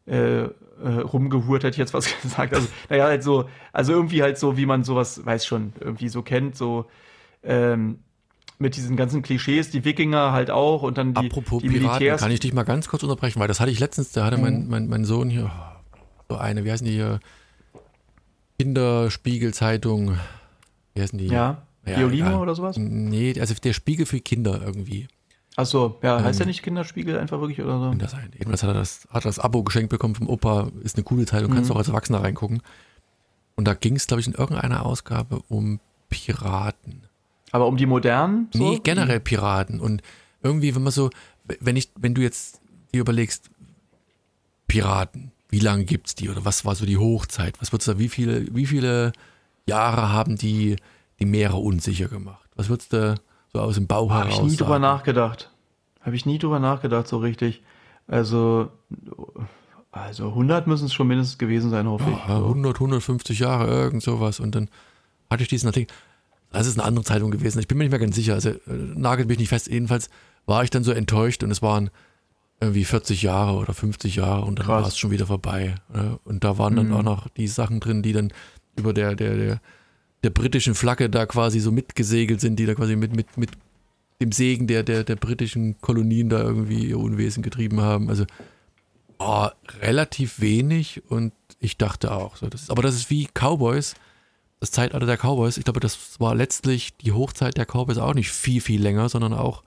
äh, äh, rumgehurt, hätte ich jetzt was gesagt. Also, naja, halt so, also irgendwie halt so, wie man sowas, weiß schon, irgendwie so kennt, so ähm, mit diesen ganzen Klischees, die Wikinger halt auch und dann die, Apropos die Piraten, Militärs. kann ich dich mal ganz kurz unterbrechen, weil das hatte ich letztens, da hatte mein, mein, mein Sohn hier so eine, wie heißen die hier, Kinderspiegelzeitung, wie heißen die? ja, Ja, Violino egal. oder sowas? Nee, also der Spiegel für Kinder irgendwie. Achso, ja, heißt Ähm, der nicht Kinderspiegel einfach wirklich oder so? Kann das sein. Jedenfalls hat er das, hat er das Abo geschenkt bekommen vom Opa, ist eine coole Zeitung, kannst Mhm. du auch als Erwachsener reingucken. Und da ging es, glaube ich, in irgendeiner Ausgabe um Piraten. Aber um die modernen? So? Nee, generell Piraten. Und irgendwie, wenn man so, wenn ich, wenn du jetzt dir überlegst, Piraten, wie lange gibt's die oder was war so die Hochzeit? Was würdest du da, wie viele, wie viele Jahre haben die die Meere unsicher gemacht? Was würdest du so aus dem Bauch Habe heraus ich nie drüber nachgedacht. Habe ich nie drüber nachgedacht, so richtig. Also, also 100 müssen es schon mindestens gewesen sein, hoffe ich. Ja, So. 100, 150 Jahre, irgend sowas. Und dann hatte ich diesen Artikel. Das ist eine andere Zeitung gewesen. Ich bin mir nicht mehr ganz sicher. Also äh, nagelt mich nicht fest. Jedenfalls war ich dann so enttäuscht und es waren irgendwie 40 Jahre oder 50 Jahre und dann war es schon wieder vorbei. ne? Und da waren dann Mhm. auch noch die Sachen drin, die dann über der, der, der, der britischen Flagge da quasi so mitgesegelt sind, die da quasi mit, mit, mit dem Segen der, der, der britischen Kolonien da irgendwie ihr Unwesen getrieben haben. Also oh, relativ wenig und ich dachte auch, so, das ist, aber das ist wie Cowboys, das Zeitalter der Cowboys. Ich glaube, das war letztlich die Hochzeit der Cowboys auch nicht viel, viel länger, sondern auch,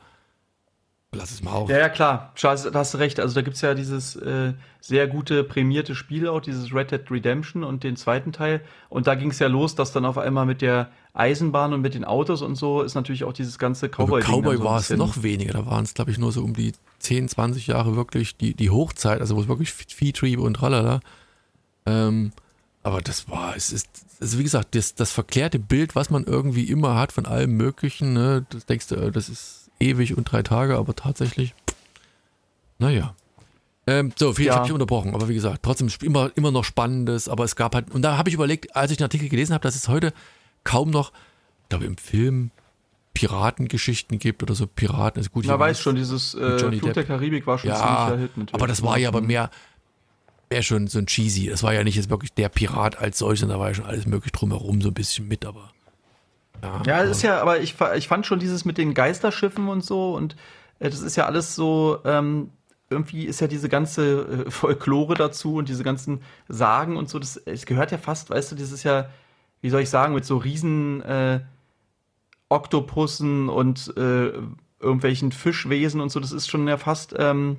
lass es mal auch. Ja, ja, klar. Charles, da hast du recht. Also da gibt's ja dieses äh, sehr gute prämierte Spiel auch, dieses Red Dead Redemption und den zweiten Teil. Und da ging's ja los, dass dann auf einmal mit der Eisenbahn und mit den Autos und so ist natürlich auch dieses ganze Aber Cowboy-Ding. Cowboy so war es noch weniger. Da waren es, glaube ich, nur so um die 10, 20 Jahre wirklich die, die Hochzeit, also wo es wirklich Viehtriebe und tralala. Ähm, aber das war, es ist, also wie gesagt, das, das verklärte Bild, was man irgendwie immer hat von allem Möglichen, ne, das denkst du, äh, das ist ewig und drei Tage, aber tatsächlich, naja. Ähm, so, viel Ja. habe ich unterbrochen, aber wie gesagt, trotzdem immer, immer noch Spannendes, aber es gab halt, und da habe ich überlegt, als ich den Artikel gelesen habe, dass es heute kaum noch, ich glaube im Film, Piratengeschichten gibt oder so Piraten. Also gut, Na, weiß schon, dieses äh, Johnny Flut der Depp. Karibik war schon ja, Hit natürlich. aber das war ja aber mehr, mehr schon so ein cheesy. Das war ja nicht jetzt wirklich der Pirat als solcher, da war ja schon alles möglich drumherum so ein bisschen mit, aber Ja, es ist ja, aber ich, ich fand schon dieses mit den Geisterschiffen und so und äh, das ist ja alles so, ähm, irgendwie ist ja diese ganze äh, Folklore dazu und diese ganzen Sagen und so, das es gehört ja fast, weißt du, das ist ja, wie soll ich sagen, mit so riesen äh, Oktopussen und äh, irgendwelchen Fischwesen und so, das ist schon ja fast, ähm,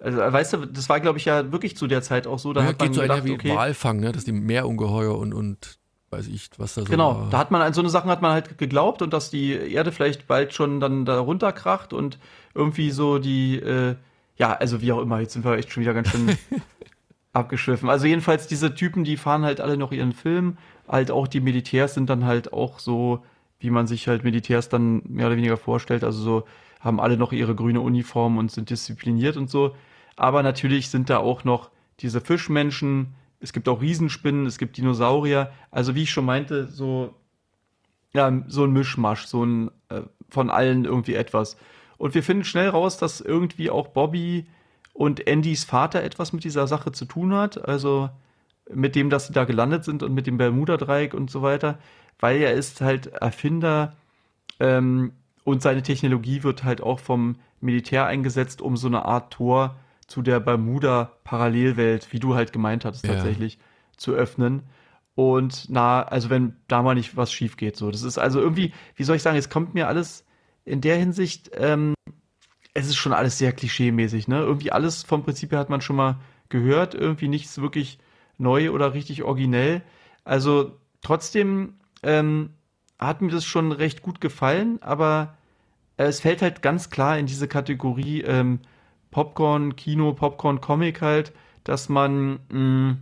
also, weißt du, das war, glaube ich, ja wirklich zu der Zeit auch so, da Ja, hat man geht so gedacht, wie okay, Walfang, ne? dass die Meerungeheuer und, und weiß ich, was da so Genau, war. da hat man an so eine Sachen hat man halt geglaubt und dass die Erde vielleicht bald schon dann da runterkracht und irgendwie so die, äh, ja, also wie auch immer, jetzt sind wir echt schon wieder ganz schön abgeschwiffen. Also jedenfalls diese Typen, die fahren halt alle noch ihren Film, halt auch die Militärs sind dann halt auch so, wie man sich halt Militärs dann mehr oder weniger vorstellt, also so haben alle noch ihre grüne Uniform und sind diszipliniert und so. Aber natürlich sind da auch noch diese Fischmenschen, es gibt auch Riesenspinnen, es gibt Dinosaurier. Also wie ich schon meinte, so, ja, so ein Mischmasch, so ein äh, von allen irgendwie etwas. Und wir finden schnell raus, dass irgendwie auch Bobby und Andys Vater etwas mit dieser Sache zu tun hat. Also mit dem, dass sie da gelandet sind und mit dem Bermuda-Dreieck und so weiter. Weil er ist halt Erfinder ähm, und seine Technologie wird halt auch vom Militär eingesetzt, um so eine Art Tor zu der Bermuda-Parallelwelt, wie du halt gemeint hattest, Ja. tatsächlich zu öffnen. Und na, also wenn da mal nicht was schief geht, so. Das ist also irgendwie, wie soll ich sagen, es kommt mir alles in der Hinsicht, ähm, es ist schon alles sehr klischee-mäßig, ne? Irgendwie alles vom Prinzip her hat man schon mal gehört, irgendwie nichts wirklich neu oder richtig originell. Also trotzdem ähm, hat mir das schon recht gut gefallen, aber es fällt halt ganz klar in diese Kategorie ähm, Popcorn, Kino, Popcorn, Comic halt, dass man mh,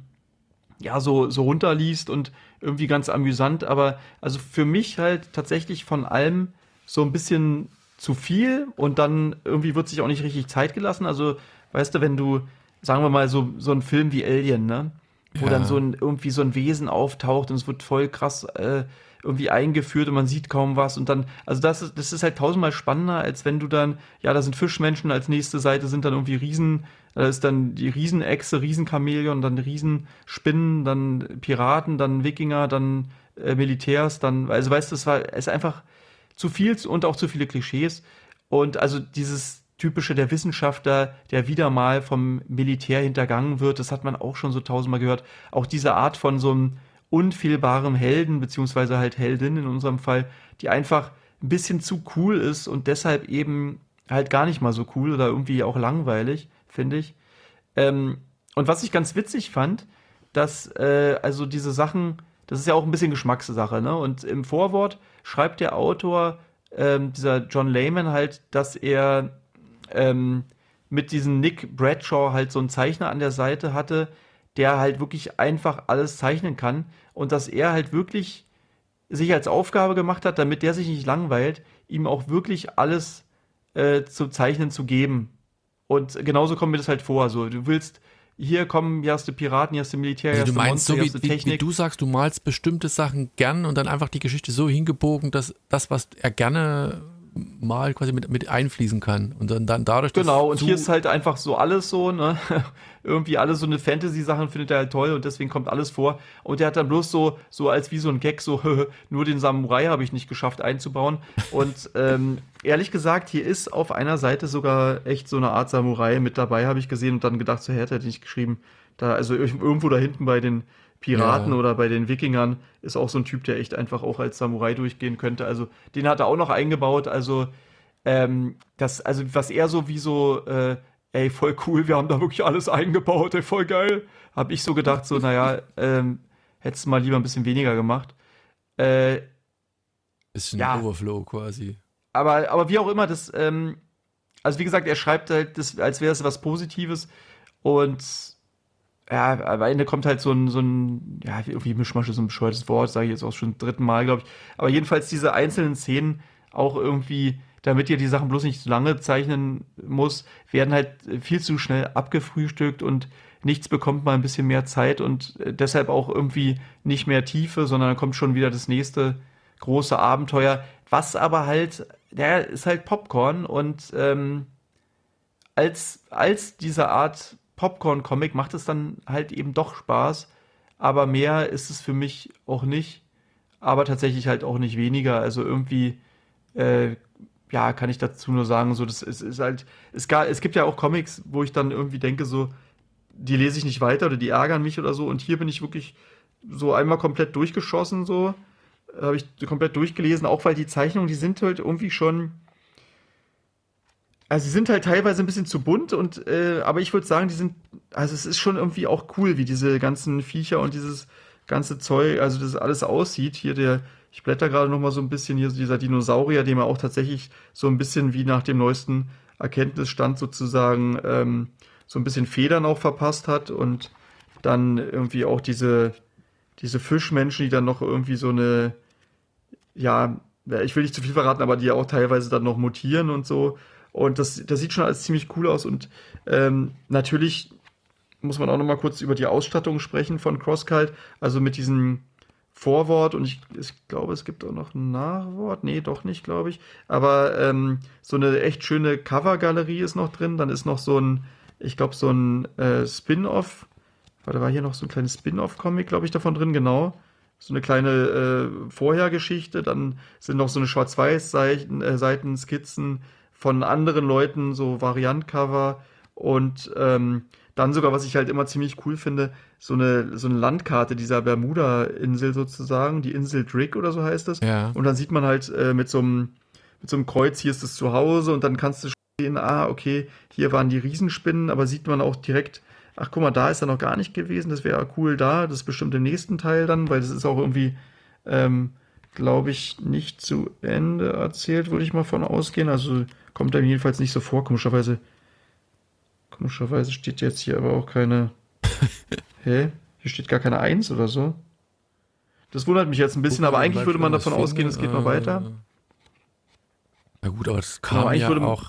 ja so, so runterliest und irgendwie ganz amüsant, aber also für mich halt tatsächlich von allem so ein bisschen zu viel und dann irgendwie wird sich auch nicht richtig Zeit gelassen. Also, weißt du, wenn du, sagen wir mal, so, so ein Film wie Alien, ne? Wo Ja. dann so ein, irgendwie so ein Wesen auftaucht und es wird voll krass äh, irgendwie eingeführt und man sieht kaum was und dann, also das ist, das ist halt tausendmal spannender, als wenn du dann, ja, da sind Fischmenschen, als nächste Seite sind dann irgendwie Riesen, da ist dann die Riesenechse, Riesenchamäleon, dann Riesenspinnen, dann Piraten, dann Wikinger, dann äh, Militärs, dann, also weißt du, es war, es ist einfach zu viel und auch zu viele Klischees und also dieses typische der Wissenschaftler, der wieder mal vom Militär hintergangen wird, das hat man auch schon so tausendmal gehört. Auch diese Art von so einem unfehlbaren Helden, beziehungsweise halt Heldin in unserem Fall, die einfach ein bisschen zu cool ist und deshalb eben halt gar nicht mal so cool oder irgendwie auch langweilig, finde ich. Ähm, und was ich ganz witzig fand, dass äh, also diese Sachen, das ist ja auch ein bisschen Geschmackssache, ne? Und im Vorwort schreibt der Autor, ähm, dieser John Layman halt, dass er ähm, mit diesem Nick Bradshaw halt so einen Zeichner an der Seite hatte, der halt wirklich einfach alles zeichnen kann und dass er halt wirklich sich als Aufgabe gemacht hat, damit der sich nicht langweilt, ihm auch wirklich alles äh, zu zeichnen zu geben. Und genauso kommt mir das halt vor. So, du willst, hier kommen, hier hast du Piraten, hier hast du Militär, hier Also hast du meinst, Monster, so hier wie, hast du wie, wie Technik. du sagst, du malst bestimmte Sachen gern und dann einfach die Geschichte so hingebogen, dass das, was er gerne malt, quasi mit, mit einfließen kann. Und dann, dann dadurch, dass Genau, und hier ist halt einfach so alles so, ne? Irgendwie alles so eine Fantasy-Sachen findet er halt toll und deswegen kommt alles vor. Und der hat dann bloß so, so als wie so ein Gag, so, nur den Samurai habe ich nicht geschafft einzubauen. Und ähm, ehrlich gesagt, hier ist auf einer Seite sogar echt so eine Art Samurai mit dabei, habe ich gesehen und dann gedacht, so, hä, hätte ich nicht geschrieben. Da, also irgendwo da hinten bei den Piraten Ja. oder bei den Wikingern ist auch so ein Typ, der echt einfach auch als Samurai durchgehen könnte. Also den hat er auch noch eingebaut. Also ähm, das, also was er so wie so, äh, ey, voll cool, wir haben da wirklich alles eingebaut, ey, voll geil. Hab ich so gedacht, so, naja, ähm, hättest du mal lieber ein bisschen weniger gemacht. Äh, ist ein ja. Overflow quasi. aber, aber wie auch immer, das, ähm, also wie gesagt, er schreibt halt, das, als wäre es was Positives und ja, am Ende kommt halt so ein, so ein, ja, irgendwie Mischmasch ist so ein bescheuertes Wort, sage ich jetzt auch schon zum dritten Mal, glaube ich. Aber jedenfalls diese einzelnen Szenen auch irgendwie, damit ihr die Sachen bloß nicht zu lange zeichnen muss, werden halt viel zu schnell abgefrühstückt und nichts bekommt mal ein bisschen mehr Zeit und äh, deshalb auch irgendwie nicht mehr Tiefe, sondern dann kommt schon wieder das nächste große Abenteuer, was aber halt, der ist halt Popcorn und ähm, als, als diese Art Popcorn-Comic macht es dann halt eben doch Spaß, aber mehr ist es für mich auch nicht. aber tatsächlich halt auch nicht weniger. Also irgendwie, äh, ja, kann ich dazu nur sagen, so, das ist, ist halt, es, gar, es gibt ja auch Comics, wo ich dann irgendwie denke, so, die lese ich nicht weiter oder die ärgern mich oder so. Und hier bin ich wirklich so einmal komplett durchgeschossen, so. Habe ich komplett durchgelesen, auch weil die Zeichnungen, die sind halt irgendwie schon. Also sie sind halt teilweise ein bisschen zu bunt und äh, aber ich würde sagen, die sind, also es ist schon irgendwie auch cool, wie diese ganzen Viecher und dieses ganze Zeug, also das alles aussieht. Hier der, ich blätter gerade noch mal so ein bisschen hier dieser Dinosaurier, dem er auch tatsächlich so ein bisschen wie nach dem neuesten Erkenntnisstand sozusagen ähm, so ein bisschen Federn auch verpasst hat und dann irgendwie auch diese diese Fischmenschen, die dann noch irgendwie so eine ja, ich will nicht zu viel verraten, aber die ja auch teilweise dann noch mutieren und so. Und das, das sieht schon alles ziemlich cool aus. Und ähm, natürlich muss man auch noch mal kurz über die Ausstattung sprechen von CrossCult. Also mit diesem Vorwort und ich, ich glaube, es gibt auch noch ein Nachwort. Nee, doch nicht, glaube ich. Aber ähm, so eine echt schöne Covergalerie ist noch drin. Dann ist noch so ein, ich glaube, so ein äh, Spin-off. Warte, war hier noch so ein kleines Spin-off-Comic, glaube ich, davon drin, genau so eine kleine äh, Vorhergeschichte, dann sind noch so eine Schwarz-Weiß-Seiten, äh, Seiten, Skizzen von anderen Leuten, so Variantcover und ähm, dann sogar, was ich halt immer ziemlich cool finde, so eine, so eine Landkarte dieser Bermuda-Insel sozusagen, die Insel Drake oder so heißt das. Ja. Und dann sieht man halt äh, mit so einem mit so einem Kreuz, hier ist das Zuhause und dann kannst du sehen, ah, okay, hier waren die Riesenspinnen, aber sieht man auch direkt, ach guck mal, da ist er noch gar nicht gewesen, das wäre cool da, das ist bestimmt im nächsten Teil dann, weil das ist auch irgendwie, ähm, glaube ich, nicht zu Ende erzählt, würde ich mal von ausgehen. Also kommt einem jedenfalls nicht so vor, komischerweise. Komischerweise steht jetzt hier aber auch keine. Hä? Hier steht gar keine Eins oder so. Das wundert mich jetzt ein bisschen, aber eigentlich würde man davon ausgehen, es geht noch weiter. Na gut, aber das Genau, kam eigentlich ja würde man- auch,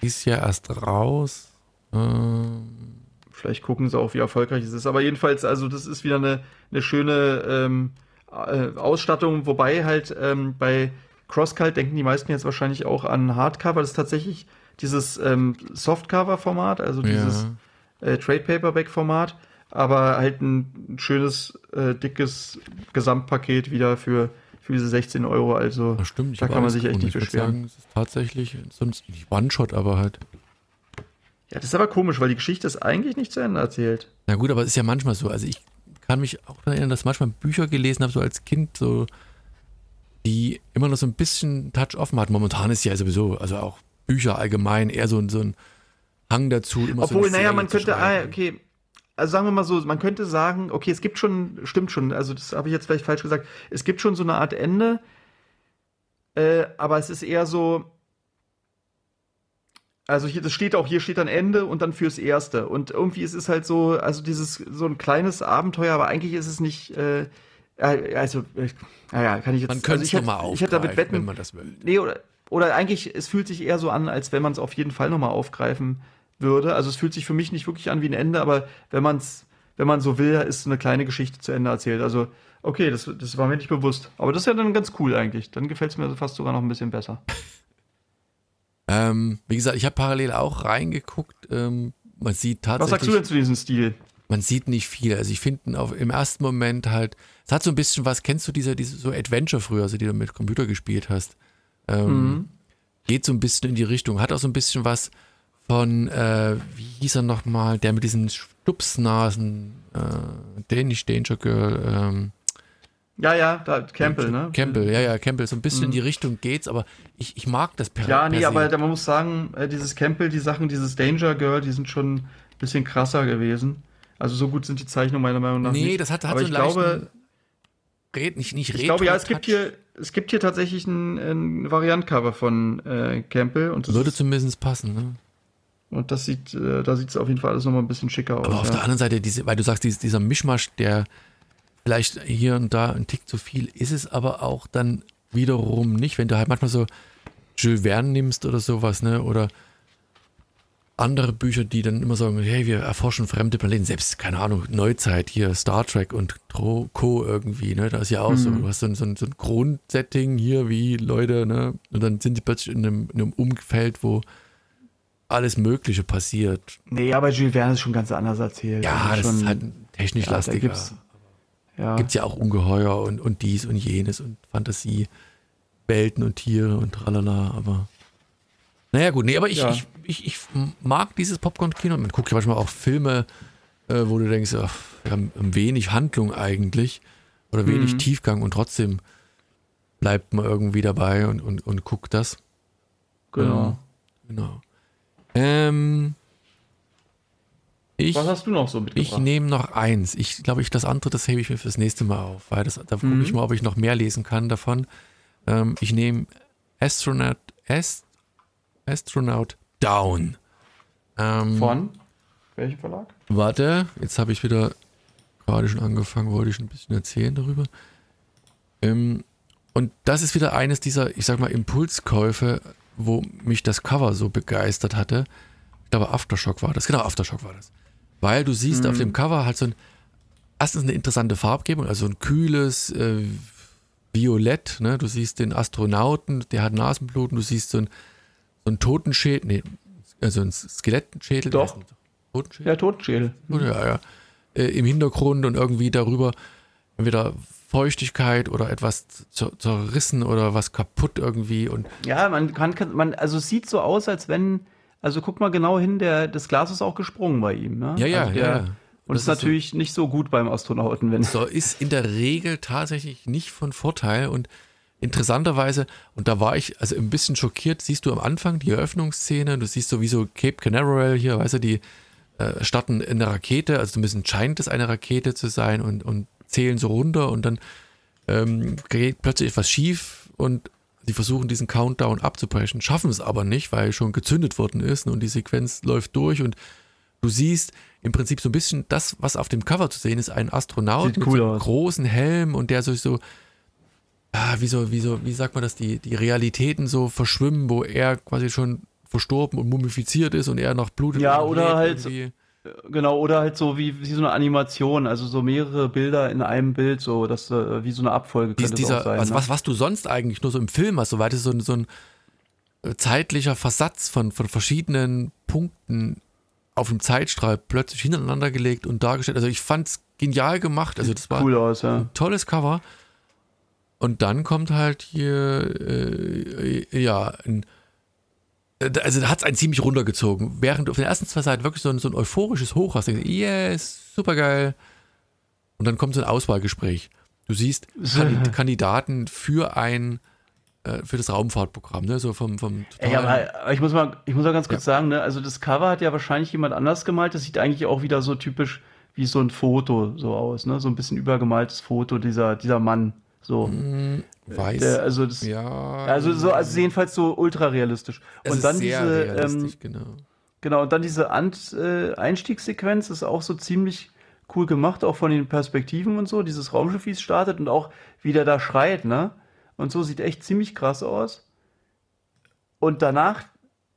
ist ja erst raus. Ähm, Vielleicht gucken sie auch, wie erfolgreich es ist. Aber jedenfalls, also das ist wieder eine, eine schöne ähm, äh, Ausstattung, wobei halt ähm, bei CrossCult denken die meisten jetzt wahrscheinlich auch an Hardcover. Das ist tatsächlich dieses ähm, Softcover-Format, also dieses äh, Trade Paperback-Format, aber halt ein schönes, äh, dickes Gesamtpaket wieder für, für diese 16 Euro. Also das stimmt. da kann man sich echt nicht Ich beschweren. Sagen, es ist tatsächlich sonst nicht One-Shot, aber halt. Ja, das ist aber komisch, weil die Geschichte ist eigentlich nicht zu Ende erzählt. Na gut, aber es ist ja manchmal so. Also ich kann mich auch daran erinnern, dass ich manchmal Bücher gelesen habe, so als Kind, so die immer noch so ein bisschen Touch offen hatten. Momentan ist ja sowieso, also auch Bücher allgemein eher so, ein- so ein Hang dazu. Immer so Obwohl, eine naja, man könnte, ah, okay, also sagen wir mal so, man könnte sagen, okay, es gibt schon, stimmt schon, also das habe ich jetzt vielleicht falsch gesagt, es gibt schon so eine Art Ende, äh, aber es ist eher so, also hier, das steht auch, hier steht dann Ende und dann fürs Erste. Und irgendwie ist es halt so, also dieses, so ein kleines Abenteuer, aber eigentlich ist es nicht, äh, äh, also, äh, naja, kann ich jetzt, Man könnte also ich hätte, nochmal ich hätte damit aufgreifen, wetten, wenn man das will. Nee, oder, oder eigentlich, es fühlt sich eher so an, als wenn man es auf jeden Fall nochmal aufgreifen würde. Also es fühlt sich für mich nicht wirklich an wie ein Ende, aber wenn man es, wenn man so will, ist eine kleine Geschichte zu Ende erzählt. Also, okay, das, das war mir nicht bewusst. Aber das ist ja dann ganz cool eigentlich. Dann gefällt es mir fast sogar noch ein bisschen besser. Ähm, wie gesagt, ich habe parallel auch reingeguckt. Ähm, man sieht Was sagst du tatsächlich, denn zu diesem Stil? man sieht nicht viel. Also ich finde im ersten Moment halt, es hat so ein bisschen was, kennst du diese, diese so Adventure früher, also die du mit Computer gespielt hast? Ähm, Geht so ein bisschen in die Richtung, hat auch so ein bisschen was von, äh, wie hieß er nochmal, der mit diesen Stupsnasen, äh, Danish Danger Girl, ähm, Ja, ja, da, Campbell, ne? Campbell, ja, ja, Campbell, so ein bisschen in die Richtung geht's, aber ich, ich mag das per Ja, nee, per aber man muss sagen, äh, dieses Campbell, die Sachen, dieses Danger Girl, die sind schon ein bisschen krasser gewesen. Also so gut sind die Zeichnungen meiner Meinung nach Nee, nicht. das hat, hat aber so ich glaube, Red, nicht, nicht Ich glaube, ja, es gibt hier, es gibt hier tatsächlich ein, ein Variantcover von äh, Campbell und Würde zumindest passen, ne? und das sieht, äh, da sieht es auf jeden Fall alles nochmal ein bisschen schicker aus. Aber auf ja. der anderen Seite, diese, weil du sagst, dieser Mischmasch, der vielleicht hier und da ein Tick zu viel ist es aber auch dann wiederum nicht, wenn du halt manchmal so Jules Verne nimmst oder sowas, ne? Oder andere Bücher, die dann immer sagen, hey, wir erforschen fremde Planeten, selbst, keine Ahnung, Neuzeit, hier Star Trek und Co. irgendwie, ne? Da ist ja auch so, Mhm. du hast so, ein- so, so ein Grundsetting hier, wie Leute, ne? Und dann sind die plötzlich in einem, in einem Umfeld, wo alles Mögliche passiert. Nee, aber Jules Verne ist schon ganz anders erzählt. Ja, Also das schon, ist halt technisch ja, da lastiger. gibt's, Ja. Gibt es ja auch Ungeheuer und, und dies und jenes und Fantasie, Welten und Tiere und tralala, aber. Naja, gut, nee, aber ich, Ja. ich, ich, ich mag dieses Popcorn-Kino. Man guckt ja manchmal auch Filme, äh, wo du denkst, ach, wir haben wenig Handlung eigentlich oder wenig Mhm. Tiefgang und trotzdem bleibt man irgendwie dabei und, und, und guckt das. Genau. Genau. Ähm, ich Was hast du noch so ich mitgebracht? nehme noch eins. Ich glaube, ich das andere, das hebe ich mir fürs nächste Mal auf, weil das, da gucke Mhm. ich mal, ob ich noch mehr lesen kann davon. Ähm, ich nehme Astronaut, Ast, Astronaut Down. Ähm, Von welchem Verlag? Warte, jetzt habe ich wieder gerade schon angefangen, wollte ich ein bisschen erzählen darüber. Ähm, und das ist wieder eines dieser, ich sag mal, Impulskäufe, wo mich das Cover so begeistert hatte. Ich glaube, Aftershock war das. Genau, Aftershock war das. Weil du siehst auf dem Cover halt so ein, erstens eine interessante Farbgebung, also ein kühles äh, Violett. Ne? Du siehst den Astronauten, der hat Nasenbluten, du siehst so ein, so ein Totenschädel, nee, also ein Skelettenschädel. Doch. Totenschädel? Ja, Totenschädel. Ja, ja. Äh, Im Hintergrund und irgendwie darüber entweder Feuchtigkeit oder etwas zer- zerrissen oder was kaputt irgendwie und Ja, man kann, kann man, also es sieht so aus, als wenn, also guck mal genau hin, der, das Glas ist auch gesprungen bei ihm, ne? Ja, ja, also der, ja. Und Das ist ist so- natürlich nicht so gut beim Astronauten, wenn. so ist in der Regel tatsächlich nicht von Vorteil und interessanterweise, und da war ich also ein bisschen schockiert, siehst du am Anfang die Eröffnungsszene, du siehst sowieso Cape Canaveral hier, weißt du, die äh, starten in eine Rakete, also zumindest scheint es eine Rakete zu sein und, und zählen so runter und dann ähm, geht plötzlich etwas schief und sie versuchen diesen Countdown abzubrechen, schaffen es aber nicht, weil schon gezündet worden ist und die Sequenz läuft durch und du siehst im Prinzip so ein bisschen das, was auf dem Cover zu sehen ist, ein Astronaut Sieht mit cool so einem aus. großen Helm und der so, so ah, wie so, wie so, wie sagt man das, die, die Realitäten so verschwimmen, wo er quasi schon verstorben und mumifiziert ist und er noch blutet. Ja, oder halt irgendwie. Genau, oder halt so wie, wie so eine Animation, also so mehrere Bilder in einem Bild, so dass äh, wie so eine Abfolge Dies, könnte es dieser, auch sein. also ne? was, was du sonst eigentlich nur so im Film hast, soweit es so, ein- so ein äh, zeitlicher Versatz von, von verschiedenen Punkten auf dem Zeitstrahl plötzlich hintereinander gelegt und dargestellt. Also ich fand's genial gemacht. Also das war cool aus, ja. ein tolles Cover. Und dann kommt halt hier, äh, ja, ein, äh, also da hat es einen ziemlich runtergezogen. Während du auf den ersten zwei Seiten wirklich so ein, so ein euphorisches Hoch hast, denkst du, yes, super geil. Und dann kommt so ein Auswahlgespräch. Du siehst Kandi- Kandidaten für ein, äh, für das Raumfahrtprogramm, ne? So vom, vom Ey, aber, ich muss mal, ich muss mal ganz kurz sagen, ne, also das Cover hat ja wahrscheinlich jemand anders gemalt. Das sieht eigentlich auch wieder so typisch wie so ein Foto so aus, ne? So ein bisschen übergemaltes Foto dieser, dieser Mann. So. weiß. Der, also das, ja. also so, also jedenfalls so ultra realistisch. es Und dann diese, ähm, genau. genau, und dann diese Ant, äh, Einstiegssequenz ist auch so ziemlich cool gemacht, auch von den Perspektiven und so. Dieses Raumschiff, wie es startet und auch wie der da schreit, ne? Und so sieht echt ziemlich krass aus. Und danach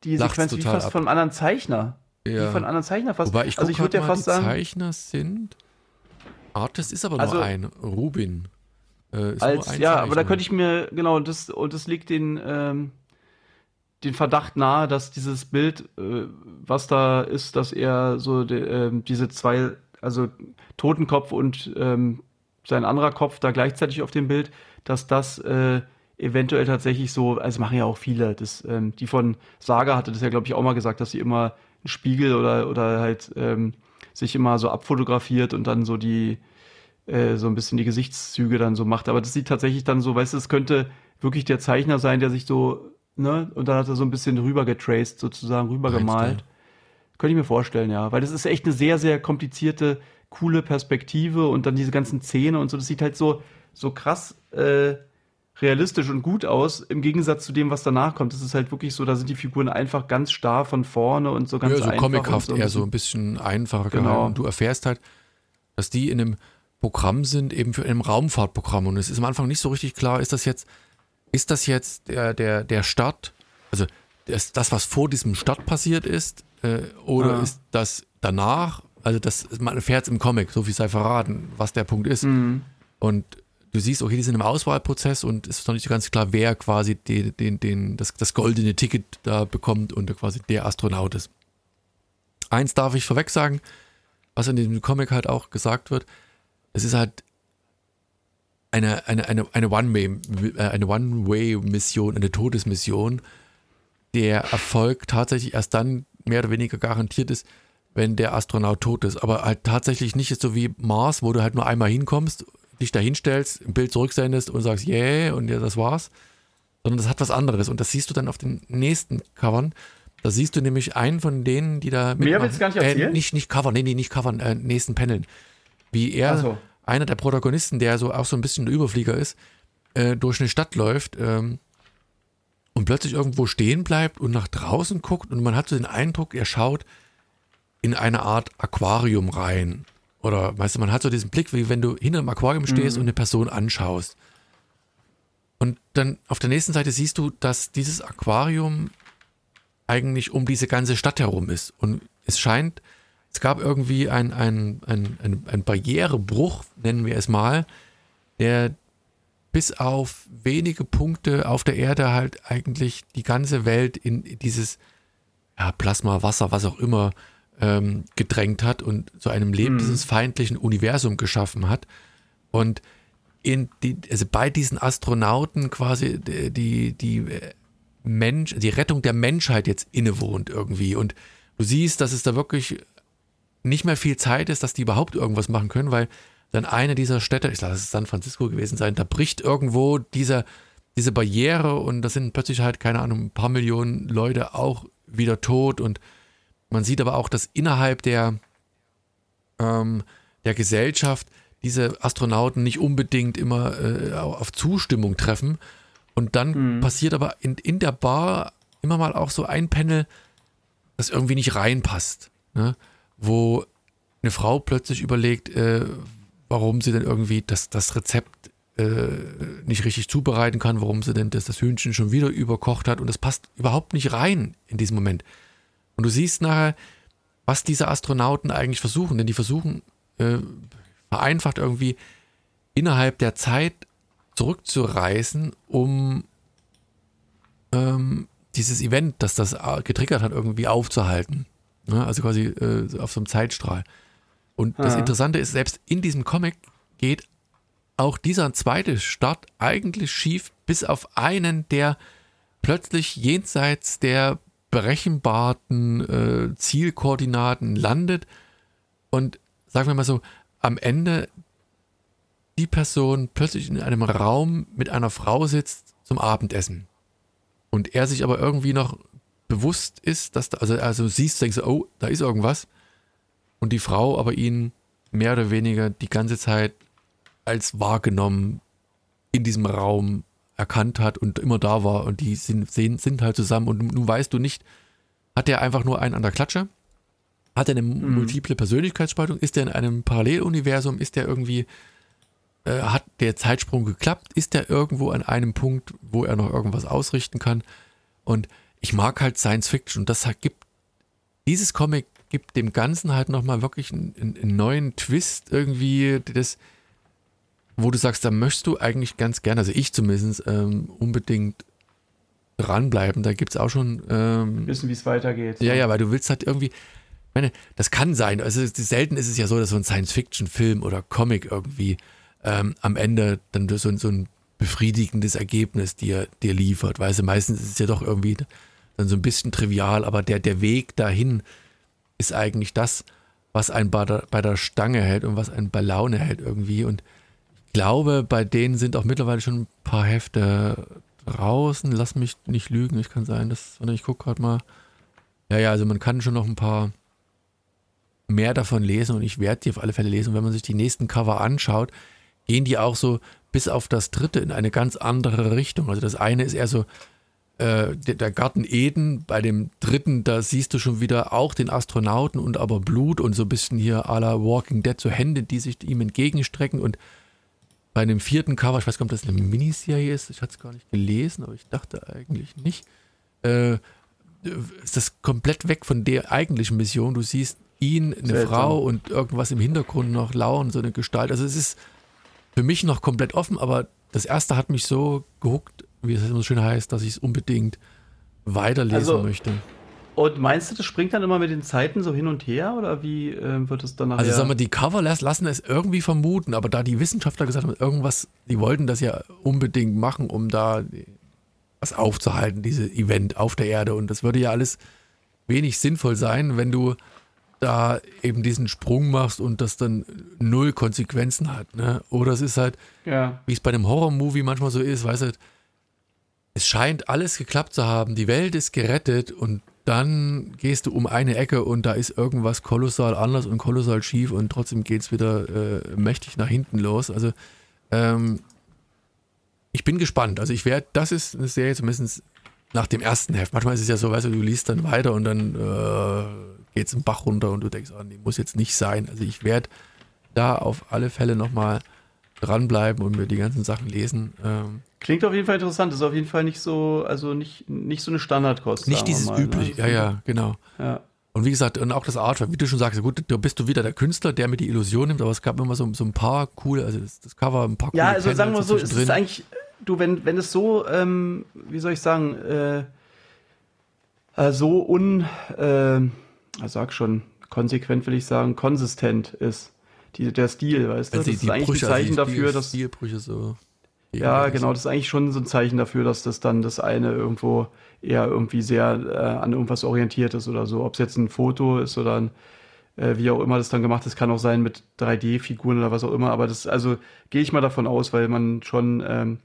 die Lacht's Sequenz wie fast ab. von einem anderen Zeichner. Wie Ja. von einem anderen Zeichner fast. Wobei ich also guck ich würde ja fast die sagen, Zeichner sind. Artist ist aber Also- nur ein. Rubin. Äh, als ja, aber da könnte ich mir genau und das und das liegt den ähm, den Verdacht nahe, dass dieses Bild, äh, was da ist, dass er so de, ähm, diese zwei, also Totenkopf und ähm, sein anderer Kopf da gleichzeitig auf dem Bild, dass das äh, eventuell tatsächlich so, also machen ja auch viele, das, ähm, die von Saga hatte das ja, glaube ich, auch mal gesagt, dass sie immer einen Spiegel oder, oder halt ähm, sich immer so abfotografiert und dann so die, äh, so ein bisschen die Gesichtszüge dann so macht. Aber das sieht tatsächlich dann so, weißt du, es könnte wirklich der Zeichner sein, der sich so, ne, und dann hat er so ein bisschen rüber getraced, sozusagen rüber Meinst gemalt. du? Könnte ich mir vorstellen, ja. Weil das ist echt eine sehr, sehr komplizierte, coole Perspektive und dann diese ganzen Zähne und so. Das sieht halt so, so krass äh, realistisch und gut aus, im Gegensatz zu dem, was danach kommt. Das ist halt wirklich so, da sind die Figuren einfach ganz starr von vorne und so ganz ja, so einfach comichaft, und eher so ein bisschen einfacher Genau. gehalten. Und du erfährst halt, dass die in einem Programm sind, eben für einem Raumfahrtprogramm. Und es ist am Anfang nicht so richtig klar, ist das jetzt, ist das jetzt der, der, der Start, also das, das, was vor diesem Start passiert ist, äh, oder Ah. ist das danach, also das, man erfährt es im Comic, so viel sei verraten, was der Punkt ist. Mhm. Und du siehst, okay, die sind im Auswahlprozess und es ist noch nicht so ganz klar, wer quasi den, den, den, das, das goldene Ticket da bekommt und quasi der Astronaut ist. Eins darf ich vorweg sagen, was in diesem Comic halt auch gesagt wird, es ist halt eine, eine, eine, äh, eine One-Way-Mission, eine Todesmission, der Erfolg tatsächlich erst dann mehr oder weniger garantiert ist, wenn der Astronaut tot ist. Aber halt tatsächlich nicht so wie Mars, wo du halt nur einmal hinkommst, dich da hinstellst, ein Bild zurücksendest und sagst, yeah, und ja, das war's. Sondern das hat was anderes. Und das siehst du dann auf den nächsten Covern. Da siehst du nämlich einen von denen, die da Mehr willst du gar nicht erzählen? Äh, nicht, nicht Cover, nee, nee, nicht Covern, äh, nächsten Paneln. Wie er, so. einer der Protagonisten, der so auch so ein bisschen der Überflieger ist, äh, durch eine Stadt läuft ähm, und plötzlich irgendwo stehen bleibt und nach draußen guckt und man hat so den Eindruck, er schaut in eine Art Aquarium rein. Oder weißt du, man hat so diesen Blick, wie wenn du hinter einem Aquarium stehst und eine Person anschaust. Und dann auf der nächsten Seite siehst du, dass dieses Aquarium eigentlich um diese ganze Stadt herum ist. Und es scheint, es gab irgendwie ein, ein, ein, ein, ein Barrierebruch, nennen wir es mal, der bis auf wenige Punkte auf der Erde halt eigentlich die ganze Welt in dieses ja, Plasma, Wasser, was auch immer ähm, gedrängt hat und zu einem lebensfeindlichen Universum geschaffen hat. Und in die, also bei diesen Astronauten quasi die, die, die äh, Mensch, die Rettung der Menschheit jetzt innewohnt irgendwie. Und du siehst, dass es da wirklich nicht mehr viel Zeit ist, dass die überhaupt irgendwas machen können, weil dann eine dieser Städte, ich glaube, das ist San Francisco gewesen sein, da bricht irgendwo diese, diese Barriere und da sind plötzlich halt, keine Ahnung, ein paar Millionen Leute auch wieder tot und man sieht aber auch, dass innerhalb der, ähm, der Gesellschaft diese Astronauten nicht unbedingt immer äh, auf Zustimmung treffen. Und dann passiert aber in, in der Bar immer mal auch so ein Panel, das irgendwie nicht reinpasst. Ne? Wo eine Frau plötzlich überlegt, äh, warum sie denn irgendwie das, das Rezept äh, nicht richtig zubereiten kann, warum sie denn das, das Hühnchen schon wieder überkocht hat. Und das passt überhaupt nicht rein in diesem Moment. Und du siehst nachher, was diese Astronauten eigentlich versuchen, denn die versuchen äh, vereinfacht irgendwie innerhalb der Zeit zurückzureisen, um ähm, dieses Event, das das äh, getriggert hat, irgendwie aufzuhalten. Ne? Also quasi äh, auf so einem Zeitstrahl. Und das Ah. Interessante ist, selbst in diesem Comic geht auch dieser zweite Start eigentlich schief, bis auf einen, der plötzlich jenseits der berechenbaren äh, Zielkoordinaten landet und sagen wir mal so, am Ende die Person plötzlich in einem Raum mit einer Frau sitzt zum Abendessen. Und er sich aber irgendwie noch bewusst ist, dass da, also, also siehst, denkst du, oh, da ist irgendwas. Und die Frau aber ihn mehr oder weniger die ganze Zeit als wahrgenommen in diesem Raum erkannt hat und immer da war und die sind, sind, sind halt zusammen und nun weißt du nicht, hat er einfach nur einen an der Klatsche? Hat er eine multiple Persönlichkeitsspaltung? Ist er in einem Paralleluniversum? Ist er irgendwie, äh, hat der Zeitsprung geklappt? Ist er irgendwo an einem Punkt, wo er noch irgendwas ausrichten kann? Und ich mag halt Science Fiction und das hat, gibt, dieses Comic gibt dem Ganzen halt nochmal wirklich einen, einen, neuen Twist irgendwie, das, wo du sagst, da möchtest du eigentlich ganz gerne, also ich zumindest, ähm, unbedingt dranbleiben. Da gibt es auch schon. Ähm, Wissen, wie es weitergeht. ja, ja, weil du willst halt irgendwie. Ich meine, das kann sein. Also selten ist es ja so, dass so ein Science-Fiction-Film oder Comic irgendwie ähm, am Ende dann so, so ein befriedigendes Ergebnis dir, dir liefert. Weißt du, meistens ist es ja doch irgendwie dann so ein bisschen trivial, aber der, der Weg dahin ist eigentlich das, was einen bei der, bei der Stange hält und was einen bei Laune hält irgendwie. Und ich glaube, bei denen sind auch mittlerweile schon ein paar Hefte draußen. Lass mich nicht lügen, ich kann sein, dass, ich gucke gerade mal. Ja, ja, also man kann schon noch ein paar mehr davon lesen und ich werde die auf alle Fälle lesen. Und wenn man sich die nächsten Cover anschaut, gehen die auch so bis auf das dritte in eine ganz andere Richtung. Also das eine ist eher so äh, der, Garten Eden, bei dem dritten, da siehst du schon wieder auch den Astronauten und aber Blut und so ein bisschen hier à la Walking Dead, so Hände, die sich ihm entgegenstrecken und bei dem vierten Cover, ich weiß gar nicht, ob das eine Miniserie ist, ich hatte es gar nicht gelesen, aber ich dachte eigentlich nicht, äh, ist das komplett weg von der eigentlichen Mission. Du siehst ihn, eine Seltsam. Frau und irgendwas im Hintergrund noch lauern, so eine Gestalt. Also es ist für mich noch komplett offen, aber das erste hat mich so gehuckt, wie es so schön heißt, dass ich es unbedingt weiterlesen Also, möchte. Und meinst du, das springt dann immer mit den Zeiten so hin und her oder wie äh, wird es dann nachher? Also sagen wir, die Cover las- lassen es irgendwie vermuten, aber da die Wissenschaftler gesagt haben, irgendwas, die wollten das ja unbedingt machen, um da was aufzuhalten, diese Event auf der Erde. Und das würde ja alles wenig sinnvoll sein, wenn du da eben diesen Sprung machst und das dann null Konsequenzen hat. Ne? Oder es ist halt, ja. wie es bei einem Horror-Movie manchmal so ist, weißt du, es scheint alles geklappt zu haben, die Welt ist gerettet und dann gehst du um eine Ecke und da ist irgendwas kolossal anders und kolossal schief und trotzdem geht es wieder äh, mächtig nach hinten los. Also ähm, ich bin gespannt. Also ich werde, das ist eine Serie zumindest nach dem ersten Heft. Manchmal ist es ja so, weißt du, du liest dann weiter und dann äh, geht es im Bach runter und du denkst, oh, nee, muss jetzt nicht sein. Also ich werde da auf alle Fälle nochmal dranbleiben und mir die ganzen Sachen lesen. Ähm, Klingt auf jeden Fall interessant. Ist auf jeden Fall nicht so, also nicht, nicht so eine Standardkost. nicht dieses mal, übliche, ne? ja, ja, genau. ja. Und wie gesagt, und auch das Artwork, wie du schon sagst, gut, da bist du wieder der Künstler, der mir die Illusion nimmt, aber es gab immer so, so ein paar coole, also das, das Cover, ein paar coole Ja, also sagen wir so, es ist eigentlich, du, wenn, wenn es so, ähm, wie soll ich sagen, äh, äh, so un, äh, sag schon, konsequent will ich sagen, konsistent ist, die, der Stil, weißt du? Also das ist eigentlich ein also Zeichen die dafür, Stil- dass, Stilbrüche so. ja, genau, das ist eigentlich schon so ein Zeichen dafür, dass das dann das eine irgendwo eher irgendwie sehr äh, an irgendwas orientiert ist oder so. Ob es jetzt ein Foto ist oder ein, äh, wie auch immer das dann gemacht ist, kann auch sein mit 3D-Figuren oder was auch immer. Aber das, also gehe ich mal davon aus, weil man schon, ähm,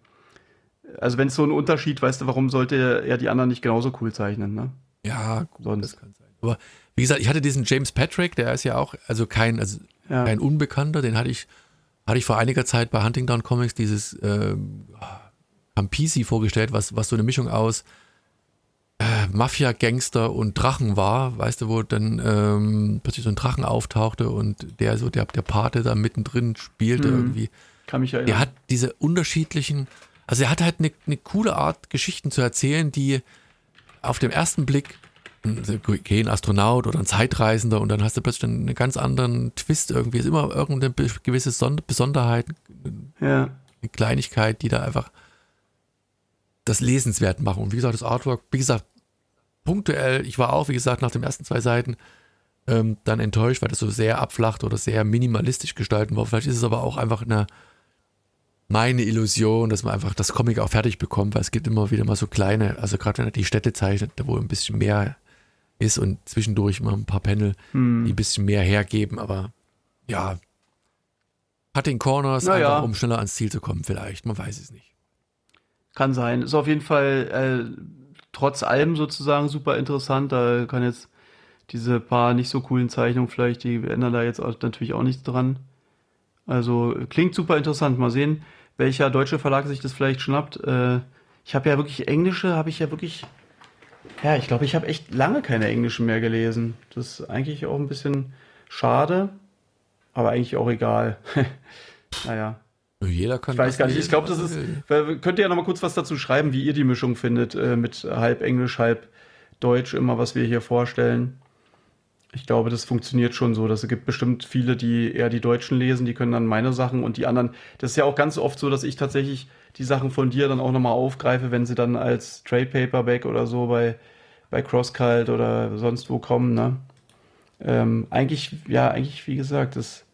also wenn es so ein Unterschied, weißt du, warum sollte er die anderen nicht genauso cool zeichnen, ne? Ja, gut, Sonst. das kann sein. Aber wie gesagt, ich hatte diesen James Patrick, der ist ja auch, also kein, also Ja. kein Unbekannter, den hatte ich, hatte ich vor einiger Zeit bei Huntington Comics dieses ähm, Campisi vorgestellt, was, was so eine Mischung aus äh, Mafia, Gangster und Drachen war, weißt du, wo dann ähm, plötzlich so ein Drachen auftauchte und der so, der, der Pate da mittendrin spielte Mhm. irgendwie. Kann mich erinnern. Der hat diese unterschiedlichen, also er hat halt eine, eine coole Art, Geschichten zu erzählen, die auf den ersten Blick, ein Astronaut oder ein Zeitreisender und dann hast du plötzlich einen ganz anderen Twist irgendwie, ist immer irgendeine gewisse Sonder Besonderheit, ja. eine Kleinigkeit, die da einfach das lesenswert machen. Und wie gesagt, das Artwork, wie gesagt, punktuell, ich war auch, wie gesagt, nach den ersten zwei Seiten ähm, dann enttäuscht, weil das so sehr abflacht oder sehr minimalistisch gestalten war. Vielleicht ist es aber auch einfach eine meine Illusion, dass man einfach das Comic auch fertig bekommt, weil es gibt immer wieder mal so kleine, also gerade wenn er die Städte zeichnet, da wo ein bisschen mehr ist und zwischendurch mal ein paar Panel, Hm. die ein bisschen mehr hergeben, aber ja, hat den Corners Na ja. einfach, um schneller ans Ziel zu kommen, vielleicht, man weiß es nicht. Kann sein. Ist auf jeden Fall äh, trotz allem sozusagen super interessant. Da kann jetzt diese paar nicht so coolen Zeichnungen vielleicht, die ändern da jetzt auch, natürlich auch nichts dran. Also klingt super interessant. Mal sehen, welcher deutsche Verlag sich das vielleicht schnappt. Äh, ich habe ja wirklich englische, habe ich ja wirklich. Ja, ich glaube, ich habe echt lange keine englischen mehr gelesen. Das ist eigentlich auch ein bisschen schade, aber eigentlich auch egal. naja. Jeder kann Ich weiß gar nicht. Ich glaube, das ist. Könnt ihr ja noch mal kurz was dazu schreiben, wie ihr die Mischung findet äh, mit halb Englisch, halb Deutsch, immer was wir hier vorstellen. Ich glaube, das funktioniert schon so. dass Es gibt bestimmt viele, die eher die Deutschen lesen, die können dann meine Sachen und die anderen. Das ist ja auch ganz oft so, dass ich tatsächlich die Sachen von dir dann auch nochmal aufgreife, wenn sie dann als Trade Paperback oder so bei, bei Crosscult oder sonst wo kommen. Ne? Ähm, eigentlich, ja, eigentlich, wie gesagt, das,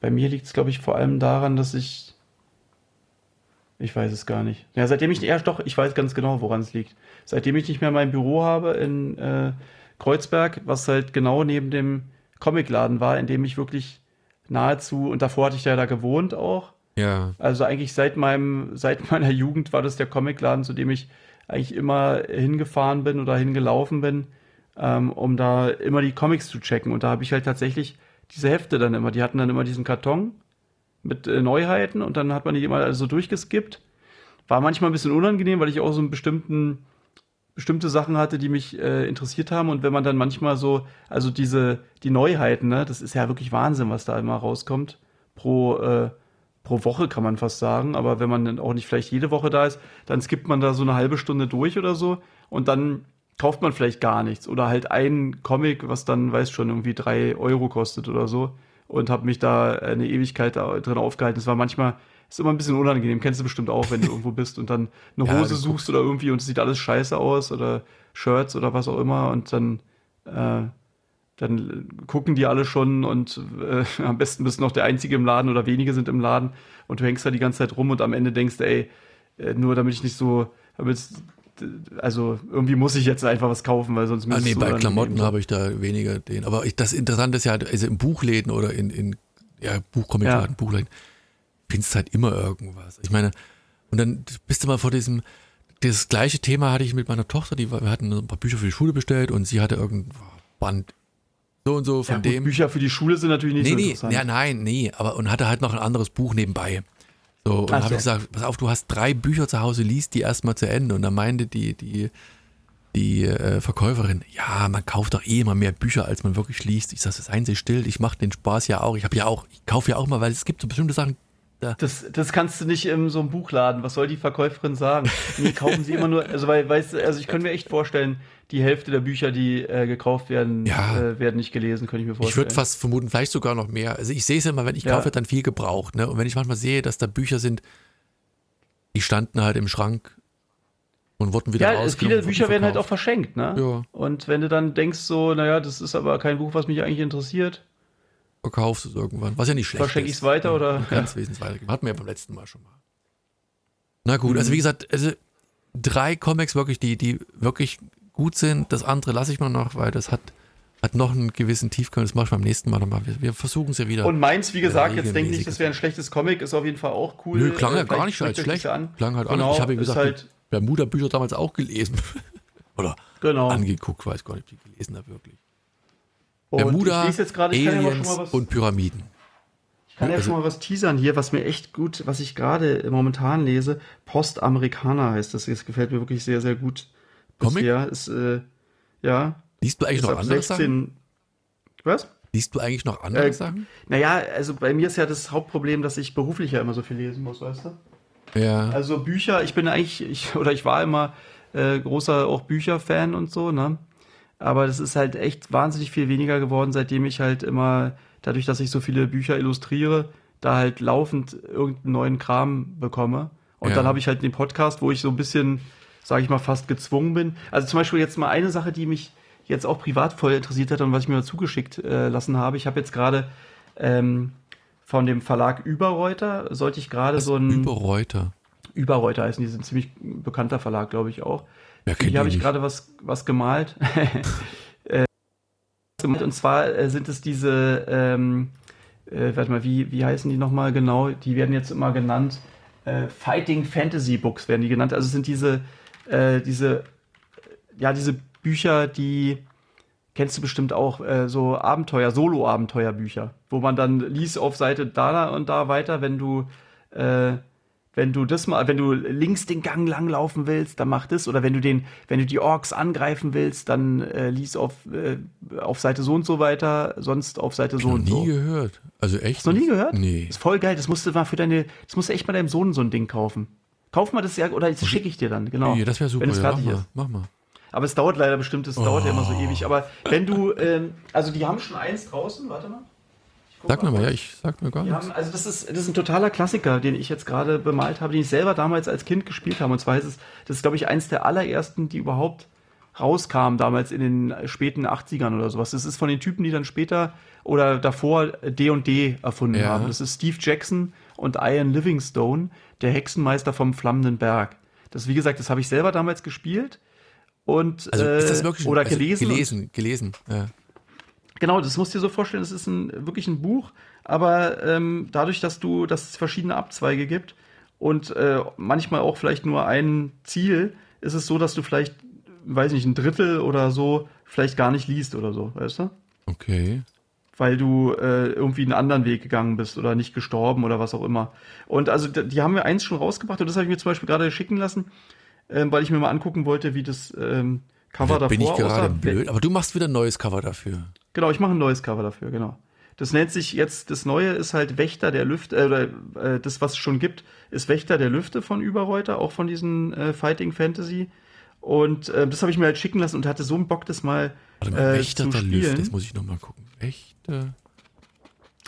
bei mir liegt es, glaube ich, vor allem daran, dass ich ich weiß es gar nicht. Ja, seitdem ich, ja doch, ich weiß ganz genau, woran es liegt. Seitdem ich nicht mehr mein Büro habe in äh, Kreuzberg, was halt genau neben dem Comicladen war, in dem ich wirklich nahezu, und davor hatte ich ja da gewohnt auch. Ja, Also eigentlich seit meinem, seit meiner Jugend war das der Comicladen, zu dem ich eigentlich immer hingefahren bin oder hingelaufen bin, ähm, um da immer die Comics zu checken. Und da habe ich halt tatsächlich diese Hefte dann immer, die hatten dann immer diesen Karton mit äh, Neuheiten und dann hat man die immer also durchgeskippt. War manchmal ein bisschen unangenehm, weil ich auch so einen bestimmten, bestimmte Sachen hatte, die mich äh, interessiert haben. Und wenn man dann manchmal so, also diese, die Neuheiten, ne, das ist ja wirklich Wahnsinn, was da immer rauskommt. Pro, äh, pro Woche kann man fast sagen. Aber wenn man dann auch nicht vielleicht jede Woche da ist, dann skippt man da so eine halbe Stunde durch oder so. Und dann kauft man vielleicht gar nichts. Oder halt einen Comic, was dann, weiß schon, irgendwie drei Euro kostet oder so. und habe mich da eine Ewigkeit drin aufgehalten. Es war manchmal, ist immer ein bisschen unangenehm. Kennst du bestimmt auch, wenn du irgendwo bist und dann eine Ja, Hose suchst oder irgendwie und es sieht alles scheiße aus oder Shirts oder was auch immer und dann, äh, dann gucken die alle schon und äh, am besten bist du noch der Einzige im Laden oder wenige sind im Laden und du hängst da die ganze Zeit rum und am Ende denkst ey, äh, nur damit ich nicht so, damit, also irgendwie muss ich jetzt einfach was kaufen, weil sonst Ah, nee, bei. Klamotten habe ich da weniger den. Aber ich, das Interessante ist ja, also in Buchläden oder in, in ja, Buchcomicladen, Ja. Buchläden, findest halt immer irgendwas. Ich meine, und dann bist du mal vor diesem, das gleiche Thema hatte ich mit meiner Tochter, die war, wir hatten ein paar Bücher für die Schule bestellt und sie hatte irgendein Band so und so von ja, gut, dem. Bücher für die Schule sind natürlich nicht nee, so nee, interessant. ja, nein, nee, aber und hatte halt noch ein anderes Buch nebenbei. So, und Ach habe so. ich gesagt, pass auf, du hast drei Bücher zu Hause, liest die erstmal zu Ende. Und dann meinte die, die, die äh, Verkäuferin, ja, man kauft doch eh immer mehr Bücher, als man wirklich liest. Ich sage, seien Sie still, ich mache den Spaß ja auch. Ich habe ja auch, ich kaufe ja auch mal, weil es gibt so bestimmte Sachen, da. Das, das kannst du nicht in so einem Buchladen. Was soll die Verkäuferin sagen? Nee, kaufen sie immer nur, also weil, weißt also ich könnte mir echt vorstellen, die Hälfte der Bücher, die äh, gekauft werden, Ja. äh, werden nicht gelesen, könnte ich mir Ich vorstellen. würde fast vermuten, vielleicht sogar noch mehr. Also ich sehe es immer, wenn ich Ja. kaufe, dann viel gebraucht. Ne? Und wenn ich manchmal sehe, dass da Bücher sind, die standen halt im Schrank und wurden wieder ja, rausgenommen. viele Bücher werden halt auch verschenkt, ne? Ja. Und wenn du dann denkst so, naja, das ist aber kein Buch, was mich eigentlich interessiert, verkaufst es irgendwann. Was ja nicht schlecht Verschenk ist. ich's weiter, oder? Du kannst wesentlich weitergeben. Hatten wir ja beim letzten Mal schon mal. Na gut, also wie gesagt, also drei Comics wirklich, die, die wirklich gut sind. Das andere lasse ich mal noch, weil das hat, hat noch einen gewissen Tiefgang. Das mache ich beim nächsten Mal nochmal. Wir, wir versuchen es ja wieder. Und meins, wie gesagt, jetzt denk nicht, regelmäßig. das wäre ein schlechtes Comic, ist auf jeden Fall auch cool. Nö, klang ja Äh, gar nicht als schlecht. an. Klang halt Genau, auch nicht. Ich habe wie gesagt, halt, Bermuda-Bücher damals auch gelesen. Oder genau. angeguckt, weiß gar nicht, ob ich die gelesen habe wirklich. Bermuda, ja schon Aliens was, und Pyramiden. ich kann ja also- schon mal was teasern hier, was mir echt gut, was ich gerade momentan lese. Postamerikaner heißt das. Das gefällt mir wirklich sehr, sehr gut. Comic? Bisher ist, äh, ja, Liest du eigentlich noch andere Sachen? 16. Was? Liest du eigentlich noch andere Äh, Sachen? Naja, also bei mir ist ja das Hauptproblem, dass ich beruflich ja immer so viel lesen muss, weißt du? Ja. Also Bücher, ich bin eigentlich, ich, oder ich war immer äh, großer auch Bücherfan und so, ne? Aber das ist halt echt wahnsinnig viel weniger geworden, seitdem ich halt immer, dadurch, dass ich so viele Bücher illustriere, da halt laufend irgendeinen neuen Kram bekomme. Und Ja. dann habe ich halt den Podcast, wo ich so ein bisschen, sage ich mal, fast gezwungen bin. Also zum Beispiel jetzt mal eine Sache, die mich jetzt auch privat voll interessiert hat und was ich mir mal zugeschickt äh, lassen habe. Ich habe jetzt gerade ähm, von dem Verlag Überreuter, sollte ich gerade so ein... Überreuter. Überreuter heißen, die sind ein ziemlich bekannter Verlag, glaube ich auch. Kennt die habe ich gerade was, was gemalt. Äh. Und zwar äh, sind es diese, ähm, äh, warte mal, wie, wie heißen die nochmal genau? Die werden jetzt immer genannt, äh, Fighting Fantasy Books werden die genannt. Also es sind diese, äh, diese, ja, diese Bücher, die kennst du bestimmt auch, äh, so Abenteuer, Solo-Abenteuerbücher, wo man dann liest auf Seite da und da weiter, wenn du, wenn du das mal, wenn du links den Gang lang laufen willst, dann mach das. Oder wenn du den, wenn du die Orks angreifen willst, dann äh, lies auf, äh, auf Seite so und so weiter, sonst auf Seite so Noch und nie so. gehört. Also echt? Hast du noch nie gehört? Nee. Ist voll geil. Das musst du mal für deine, das musst du echt mal deinem Sohn so ein Ding kaufen. Kauf mal das ja, oder das schicke ich dir dann, genau. Nee, das wäre super. Wenn es ja, mach mal, mach mal. Aber es dauert leider bestimmt, es dauert ja immer so Oh. ewig. Aber wenn du, ähm, also die haben schon eins draußen, warte mal. Sag mir mal, ja, ich sag mir gar nichts. haben, also das ist, das ist ein totaler Klassiker, den ich jetzt gerade bemalt habe, den ich selber damals als Kind gespielt habe. Und zwar ist es, das ist glaube ich eins der allerersten, die überhaupt rauskamen, damals in den späten 80ern oder sowas. Das ist von den Typen, die dann später oder davor D&D erfunden Ja. haben. Das ist Steve Jackson und Ian Livingstone, der Hexenmeister vom Flammenden Berg. Das, wie gesagt, das habe ich selber damals gespielt. Und, Also ist das äh, wirklich oder also gelesen. Gelesen, gelesen. Ja. Genau, das musst du dir so vorstellen, das ist ein, wirklich ein Buch, aber ähm, dadurch, dass du, dass es verschiedene Abzweige gibt und äh, manchmal auch vielleicht nur ein Ziel, ist es so, dass du vielleicht, weiß nicht, ein Drittel oder so vielleicht gar nicht liest oder so, weißt du? Okay. Weil du äh, irgendwie einen anderen Weg gegangen bist oder nicht gestorben oder was auch immer. Und also die haben mir eins schon rausgebracht und das habe ich mir zum Beispiel gerade schicken lassen, ähm, weil ich mir mal angucken wollte, wie das ähm, Cover davor Bin ich gerade blöd. Aber du machst wieder ein neues Cover dafür. Genau, ich mache ein neues Cover dafür, genau. Das nennt sich jetzt, das neue ist halt Wächter der Lüfte, äh, oder äh, das, was es schon gibt, ist Wächter der Lüfte von Überreuter, auch von diesen äh, Fighting Fantasy. Und äh, das habe ich mir halt schicken lassen und hatte so einen Bock, das mal Warte mal, äh, Wächter zu der. Lüfte. Jetzt muss ich nochmal gucken. Wächter.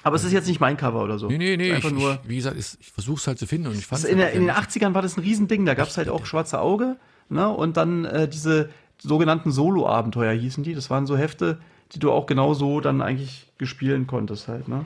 Aber es ist jetzt nicht mein Cover oder so. Nee, nee, nee. Es ist Ich, nur. ich, wie gesagt, ich, ich versuche es halt zu finden und ich fand Das in, der, in den 80ern war das ein Riesending. Da gab es halt auch Schwarze Auge. Ne? Und dann äh, diese sogenannten Solo-Abenteuer hießen die. Das waren so Hefte, die du auch genau so dann eigentlich gespielen konntest halt. Ne?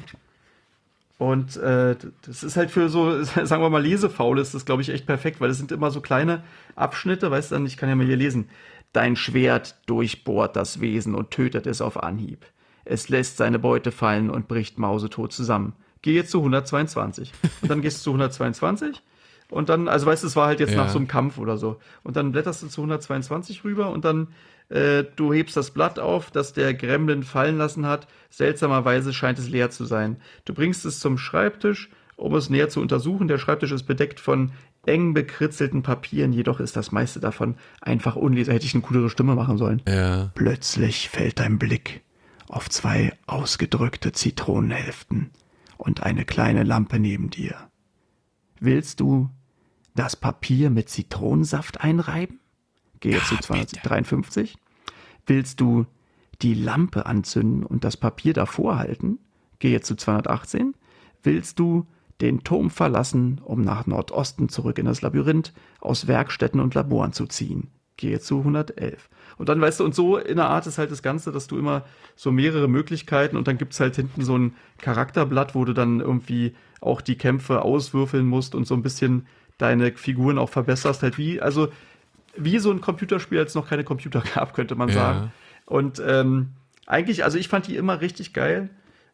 Und äh, das ist halt für so, sagen wir mal, Lesefaul ist das, glaube ich, echt perfekt, weil es sind immer so kleine Abschnitte, weißt du, ich kann ja mal hier lesen. Dein Schwert durchbohrt das Wesen und tötet es auf Anhieb. Es lässt seine Beute fallen und bricht mausetot zusammen. Geh jetzt zu 122. Und dann gehst du zu 122 und dann, also weißt du, es war halt jetzt Ja. nach so einem Kampf oder so. Und dann blätterst du zu 122 rüber und dann äh, du hebst das Blatt auf, das der Gremlin fallen lassen hat. Seltsamerweise scheint es leer zu sein. Du bringst es zum Schreibtisch, um es näher zu untersuchen. Der Schreibtisch ist bedeckt von eng bekritzelten Papieren, jedoch ist das meiste davon einfach unleser. Hätte ich eine coolere Stimme machen sollen. Ja. Plötzlich fällt dein Blick auf zwei ausgedrückte Zitronenhälften und eine kleine Lampe neben dir. Willst du das Papier mit Zitronensaft einreiben? Gehe zu 253. Willst du die Lampe anzünden und das Papier davor halten? Gehe zu 218. Willst du den Turm verlassen, um nach Nordosten zurück in das Labyrinth aus Werkstätten und Laboren zu ziehen? Gehe zu 111. Und dann weißt du, und so in der Art ist halt das Ganze, dass du immer so mehrere Möglichkeiten und dann gibt's halt hinten so ein Charakterblatt, wo du dann irgendwie auch die Kämpfe auswürfeln musst und so ein bisschen deine Figuren auch verbesserst. Halt wie, also wie so ein Computerspiel, als es noch keine Computer gab, könnte man Ja. sagen. Und ähm, eigentlich, also ich fand die immer richtig geil.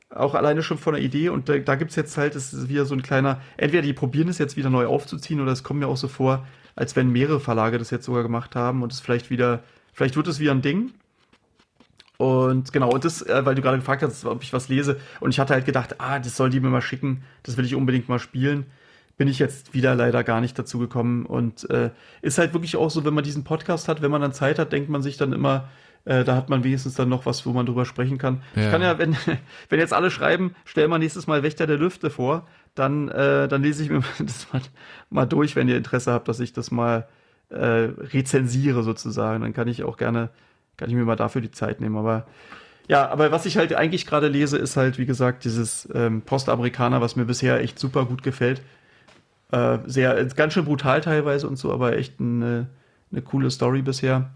Auch alleine schon von der Idee. Und da, da gibt es jetzt halt, es ist wieder so ein kleiner, entweder die probieren es jetzt wieder neu aufzuziehen oder es kommt mir auch so vor, als wenn mehrere Verlage das jetzt sogar gemacht haben und es vielleicht wieder, vielleicht wird es wieder ein Ding. Und genau, und das, äh, weil du gerade gefragt hast, ob ich was lese. Und ich hatte halt gedacht, ah, das soll die mir mal schicken, das will ich unbedingt mal spielen. Bin ich jetzt wieder leider gar nicht dazu gekommen. Und äh, ist halt wirklich auch so, wenn man diesen Podcast hat, wenn man dann Zeit hat, denkt man sich dann immer, äh, da hat man wenigstens dann noch was, wo man drüber sprechen kann. Ich Ja. kann ja, wenn, wenn jetzt alle schreiben, stell mal nächstes Mal Wächter der Lüfte vor, dann, äh, dann lese ich mir das mal, mal durch, wenn ihr Interesse habt, dass ich das mal äh, rezensiere sozusagen. Dann kann ich auch gerne, kann ich mir mal dafür die Zeit nehmen. Aber ja, aber was ich halt eigentlich gerade lese, ist halt, wie gesagt, dieses ähm, Postamerikaner, was mir bisher echt super gut gefällt. Äh, sehr, ist ganz schön brutal teilweise und so, aber echt eine, eine coole Story bisher.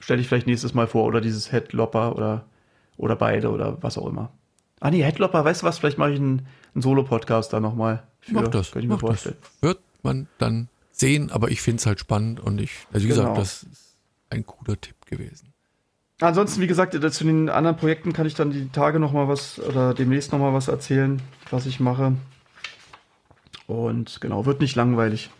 Stelle ich vielleicht nächstes Mal vor. Oder dieses Headlopper oder, oder beide oder was auch immer. Ah nee, Headlopper, weißt du was? Vielleicht mache ich einen, einen Solo-Podcast da nochmal. für. Mach das. Könnte ich mir Mach das. vorstellen. Wird man dann sehen, aber ich finde es halt spannend und ich, also wie Genau. gesagt, das ist ein cooler Tipp gewesen. Ansonsten, wie gesagt, äh, zu den anderen Projekten kann ich dann die Tage noch mal was oder demnächst noch mal was erzählen, was ich mache. Und genau, wird nicht langweilig.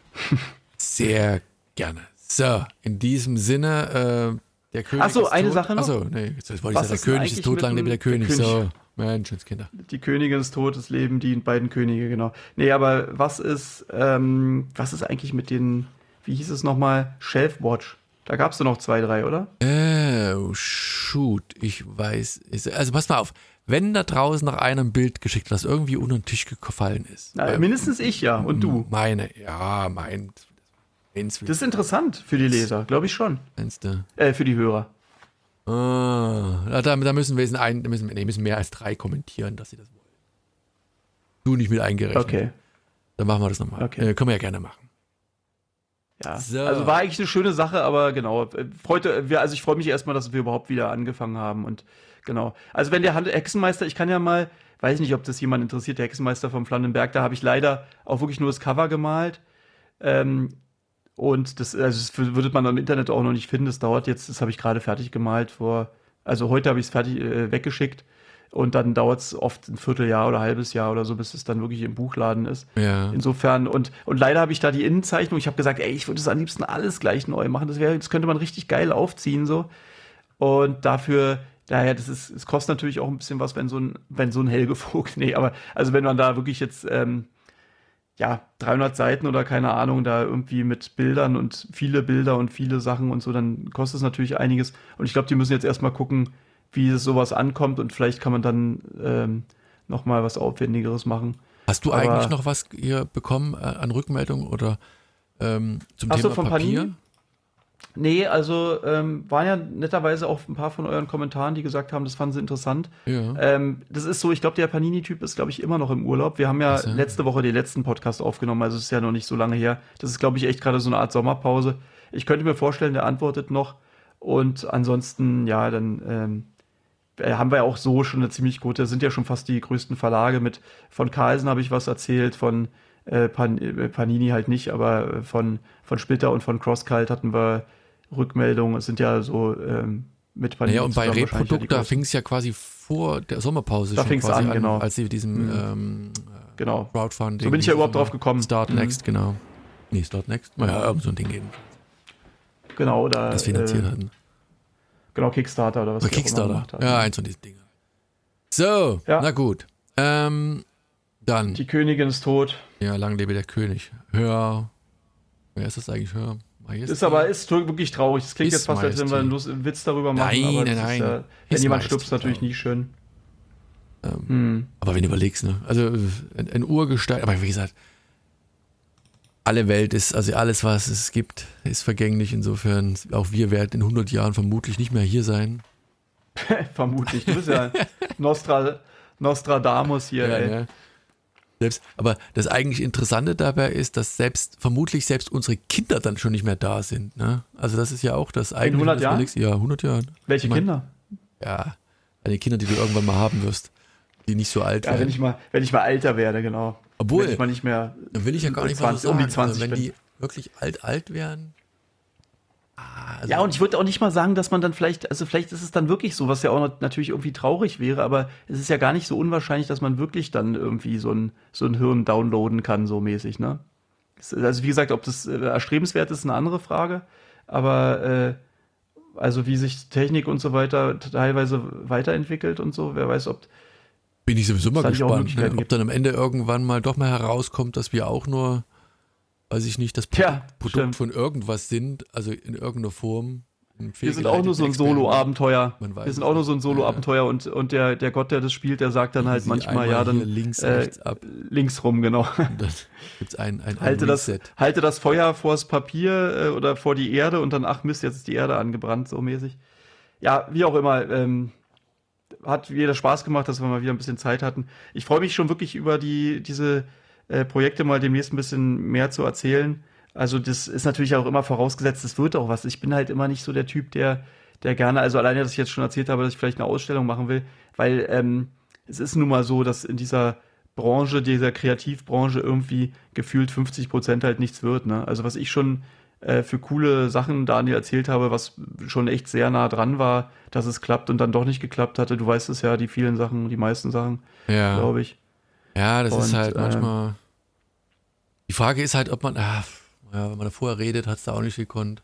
Sehr gerne. So, in diesem Sinne, äh, der König Ach so, ist eine tot. Sache noch. Achso, nee, jetzt wollte ich Was sagen, ist der König ist tot, lang lebe der König. König? So, Menschenskinder. Die Königin ist tot, es leben die beiden Könige, genau. Nee, aber was ist, ähm, was ist eigentlich mit den, wie hieß es nochmal, Shelfwatch? Da gab es noch zwei, drei, oder? Oh, shoot, ich weiß. Also pass mal auf, wenn da draußen nach einem Bild geschickt, das irgendwie unter den Tisch gefallen ist. Na, mindestens ich ja und du. Meine, ja, mein. Meins, Das ist interessant für die Leser, glaube ich schon. meinst du? Äh, für die Hörer. Ah, da, da müssen wir jetzt ein, da müssen, nee, müssen mehr als drei kommentieren, dass sie das wollen. Du nicht mit eingerechnet. Okay. Dann machen wir das nochmal. Okay. Äh, können wir ja gerne machen. Ja. So. Also war eigentlich eine schöne Sache, aber genau. äh, Freute, wir, also ich freue mich erstmal, dass wir überhaupt wieder angefangen haben und genau. Also wenn der Hexenmeister, ich kann ja mal, weiß nicht, ob das jemand interessiert, der Hexenmeister vom Flandenberg, da habe ich leider auch wirklich nur das Cover gemalt. Ähm, und das, also das würde man im Internet auch noch nicht finden. Das dauert jetzt, das habe ich gerade fertig gemalt vor, also heute habe ich es fertig äh, weggeschickt. Und dann dauert es oft ein Vierteljahr oder ein halbes Jahr oder so, bis es dann wirklich im Buchladen ist. Ja. Insofern, und, und leider habe ich da die Innenzeichnung, ich habe gesagt, ey, ich würde es am liebsten alles gleich neu machen. Das wäre, das könnte man richtig geil aufziehen, so. Und dafür, daher, das ist, es kostet natürlich auch ein bisschen was, wenn so ein, wenn so ein Helge Vogt, nee, aber, also wenn man da wirklich jetzt, ähm, ja, 300 Seiten oder keine Ahnung, da irgendwie mit Bildern und viele Bilder und viele Sachen und so, dann kostet es natürlich einiges. Und ich glaube, die müssen jetzt erstmal gucken, wie es sowas ankommt und vielleicht kann man dann ähm, noch mal was Aufwendigeres machen. Hast du Aber- eigentlich noch was hier bekommen äh, an Rückmeldung oder ähm, zum Ach so, Thema von Papier? Panini? Nee, also ähm, waren ja netterweise auch ein paar von euren Kommentaren, die gesagt haben, das fanden sie interessant. Ja. Ähm, das ist so, ich glaube, der Panini-Typ ist, glaube ich, immer noch im Urlaub. Wir haben ja Ach so. letzte Woche den letzten Podcast aufgenommen, also es ist ja noch nicht so lange her. Das ist, glaube ich, echt gerade so eine Art Sommerpause. Ich könnte mir vorstellen, der antwortet noch. Und ansonsten, ja, dann ähm, äh, haben wir ja auch so schon eine ziemlich gute, sind ja schon fast die größten Verlage mit, von Carlsen habe ich was erzählt, von äh, Pan, äh, Panini halt nicht, aber äh, von, von Splitter und von Crosskalt hatten wir Rückmeldungen. Es sind ja so ähm, mit Panini. Naja, und bei ja Reprodukt, da fing es ja quasi vor der Sommerpause Da schon quasi an, genau. als sie diesem Mhm. ähm, Genau. Crowdfunding. So bin ich ja überhaupt drauf gekommen. Start Mhm. Next, genau. Nee, Start Next. Naja, irgend so ein Ding eben. Genau, oder Das finanziert äh, hatten. Genau, Kickstarter oder was Oder die auch immer Kickstarter. Ja, eins von diesen Dingen. So, Ja. na gut. Ähm, dann, Die Königin ist tot. ja, lang lebe der König. Hör, wer ist das eigentlich? Hör, Majestät? Ist aber ist wirklich traurig. Es klingt Ist jetzt fast, als wenn wir einen Witz darüber machen. Nein, aber das nein, ist, nein. Ja, wenn jemand stirbt, ist natürlich nie schön. Ähm, Hm. Aber wenn du überlegst, ne? Also ein, ein Urgestein, aber wie gesagt, alle Welt ist, also alles, was es gibt, ist vergänglich. Insofern, auch wir werden in 100 Jahren vermutlich nicht mehr hier sein. Vermutlich. Du bist ja Nostra, Nostradamus hier, ey. ne? Selbst, aber das eigentlich Interessante dabei ist, dass selbst, vermutlich selbst unsere Kinder dann schon nicht mehr da sind. Ne? Also das ist ja auch das eigentlich. 100 wenn du Jahren? überlegst- Ja, 100 Jahren. Welche Ich mein, Kinder? Ja, deine Kinder, die du irgendwann mal haben wirst, die nicht so alt Ja, wenn werden. ich mal, wenn ich mal älter werde, genau. Obwohl, wenn ich mal nicht mehr. Dann will ich ja gar nicht mal 20, so um sagen. die 20 also, wenn bin. die wirklich alt, alt wären. Ah, also, Ja, und ich würde auch nicht mal sagen, dass man dann vielleicht, also vielleicht ist es dann wirklich so, was ja auch natürlich irgendwie traurig wäre, aber es ist ja gar nicht so unwahrscheinlich, dass man wirklich dann irgendwie so ein, so ein Hirn downloaden kann, so mäßig, ne? Also wie gesagt, ob das äh, erstrebenswert ist, ist eine andere Frage, aber äh, also wie sich Technik und so weiter teilweise weiterentwickelt und so, wer weiß, ob bin ich sowieso mal gespannt, ne? Ob dann am Ende irgendwann mal doch mal herauskommt, dass wir auch nur, weiß ich nicht, das Produkt, Tja, Produkt stimmt. von irgendwas sind, also in irgendeiner Form. Wir sind auch nur so ein Solo-Abenteuer. Wir sind auch nur so ein Solo-Abenteuer und, und der, der Gott, der das spielt, der sagt dann halt Sie manchmal, ja, dann links, äh, rechts ab. links rum, genau. Und dann gibt es ein, ein, ein Halte das, Reset. halte das Feuer vors Papier äh, oder vor die Erde und dann, ach Mist, jetzt ist die Erde angebrannt, so mäßig. Ja, wie auch immer. Ähm, hat wieder Spaß gemacht, dass wir mal wieder ein bisschen Zeit hatten. Ich freue mich schon wirklich über die, diese äh, Projekte mal demnächst ein bisschen mehr zu erzählen. Also das ist natürlich auch immer vorausgesetzt, es wird auch was. Ich bin halt immer nicht so der Typ, der, der gerne, also alleine, dass ich jetzt schon erzählt habe, dass ich vielleicht eine Ausstellung machen will, weil ähm, es ist nun mal so, dass in dieser Branche, dieser Kreativbranche irgendwie gefühlt 50 Prozent halt nichts wird. Ne? Also was ich schon äh, für coole Sachen Daniel erzählt habe, was schon echt sehr nah dran war, dass es klappt und dann doch nicht geklappt hatte. Du weißt es ja, die vielen Sachen, die meisten Sachen, Ja. glaube ich. Ja, das ist Und, halt ähm, manchmal. Die Frage ist halt, ob man, ah, ja, wenn man davor redet, hat es da auch nicht gekonnt.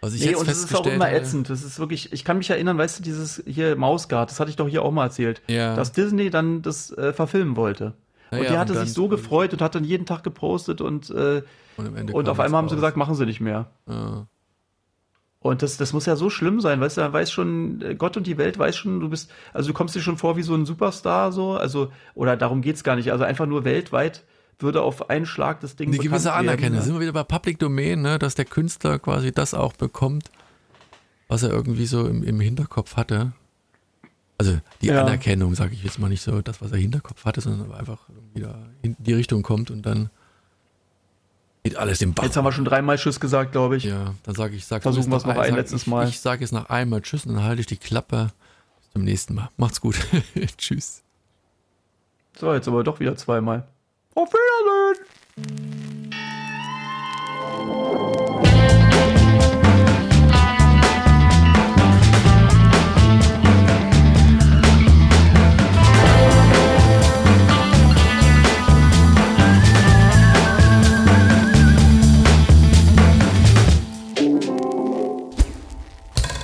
Was ich Nee, jetzt und es ist auch immer ätzend. Das ist wirklich, ich kann mich erinnern, weißt du, dieses hier Mausgard, das hatte ich doch hier auch mal erzählt, Ja. dass Disney dann das äh, verfilmen wollte. Und ja, die hatte sich so gefreut und hat dann jeden Tag gepostet und, äh, Und, und auf einmal haben sie gesagt, machen sie nicht mehr. raus. Und das, das muss ja so schlimm sein, weißt du, da weiß schon, äh, Gott und die Welt weiß schon, du bist, also du kommst dir schon vor wie so ein Superstar, so, also, oder darum geht's gar nicht, also einfach nur weltweit würde auf einen Schlag das Ding Eine gewisse Anerkennung. Ne? sind wir wieder bei Public Domain, ne, dass der Künstler quasi das auch bekommt, was er irgendwie so im, im Hinterkopf hatte. Also die Ja. Anerkennung, sage ich jetzt mal nicht so, das, was er im Hinterkopf hatte, sondern einfach wieder in die Richtung kommt und dann geht alles im Bach. Jetzt haben wir schon dreimal Tschüss gesagt, glaube ich. Ja, dann sage ich, sag Versuchen du wir's noch ein sag letztes ich, Mal. Ich sage jetzt noch einmal Tschüss und dann halte ich die Klappe. Bis zum nächsten Mal. Macht's gut. Tschüss. So, jetzt aber doch wieder zweimal. Auf Wiedersehen!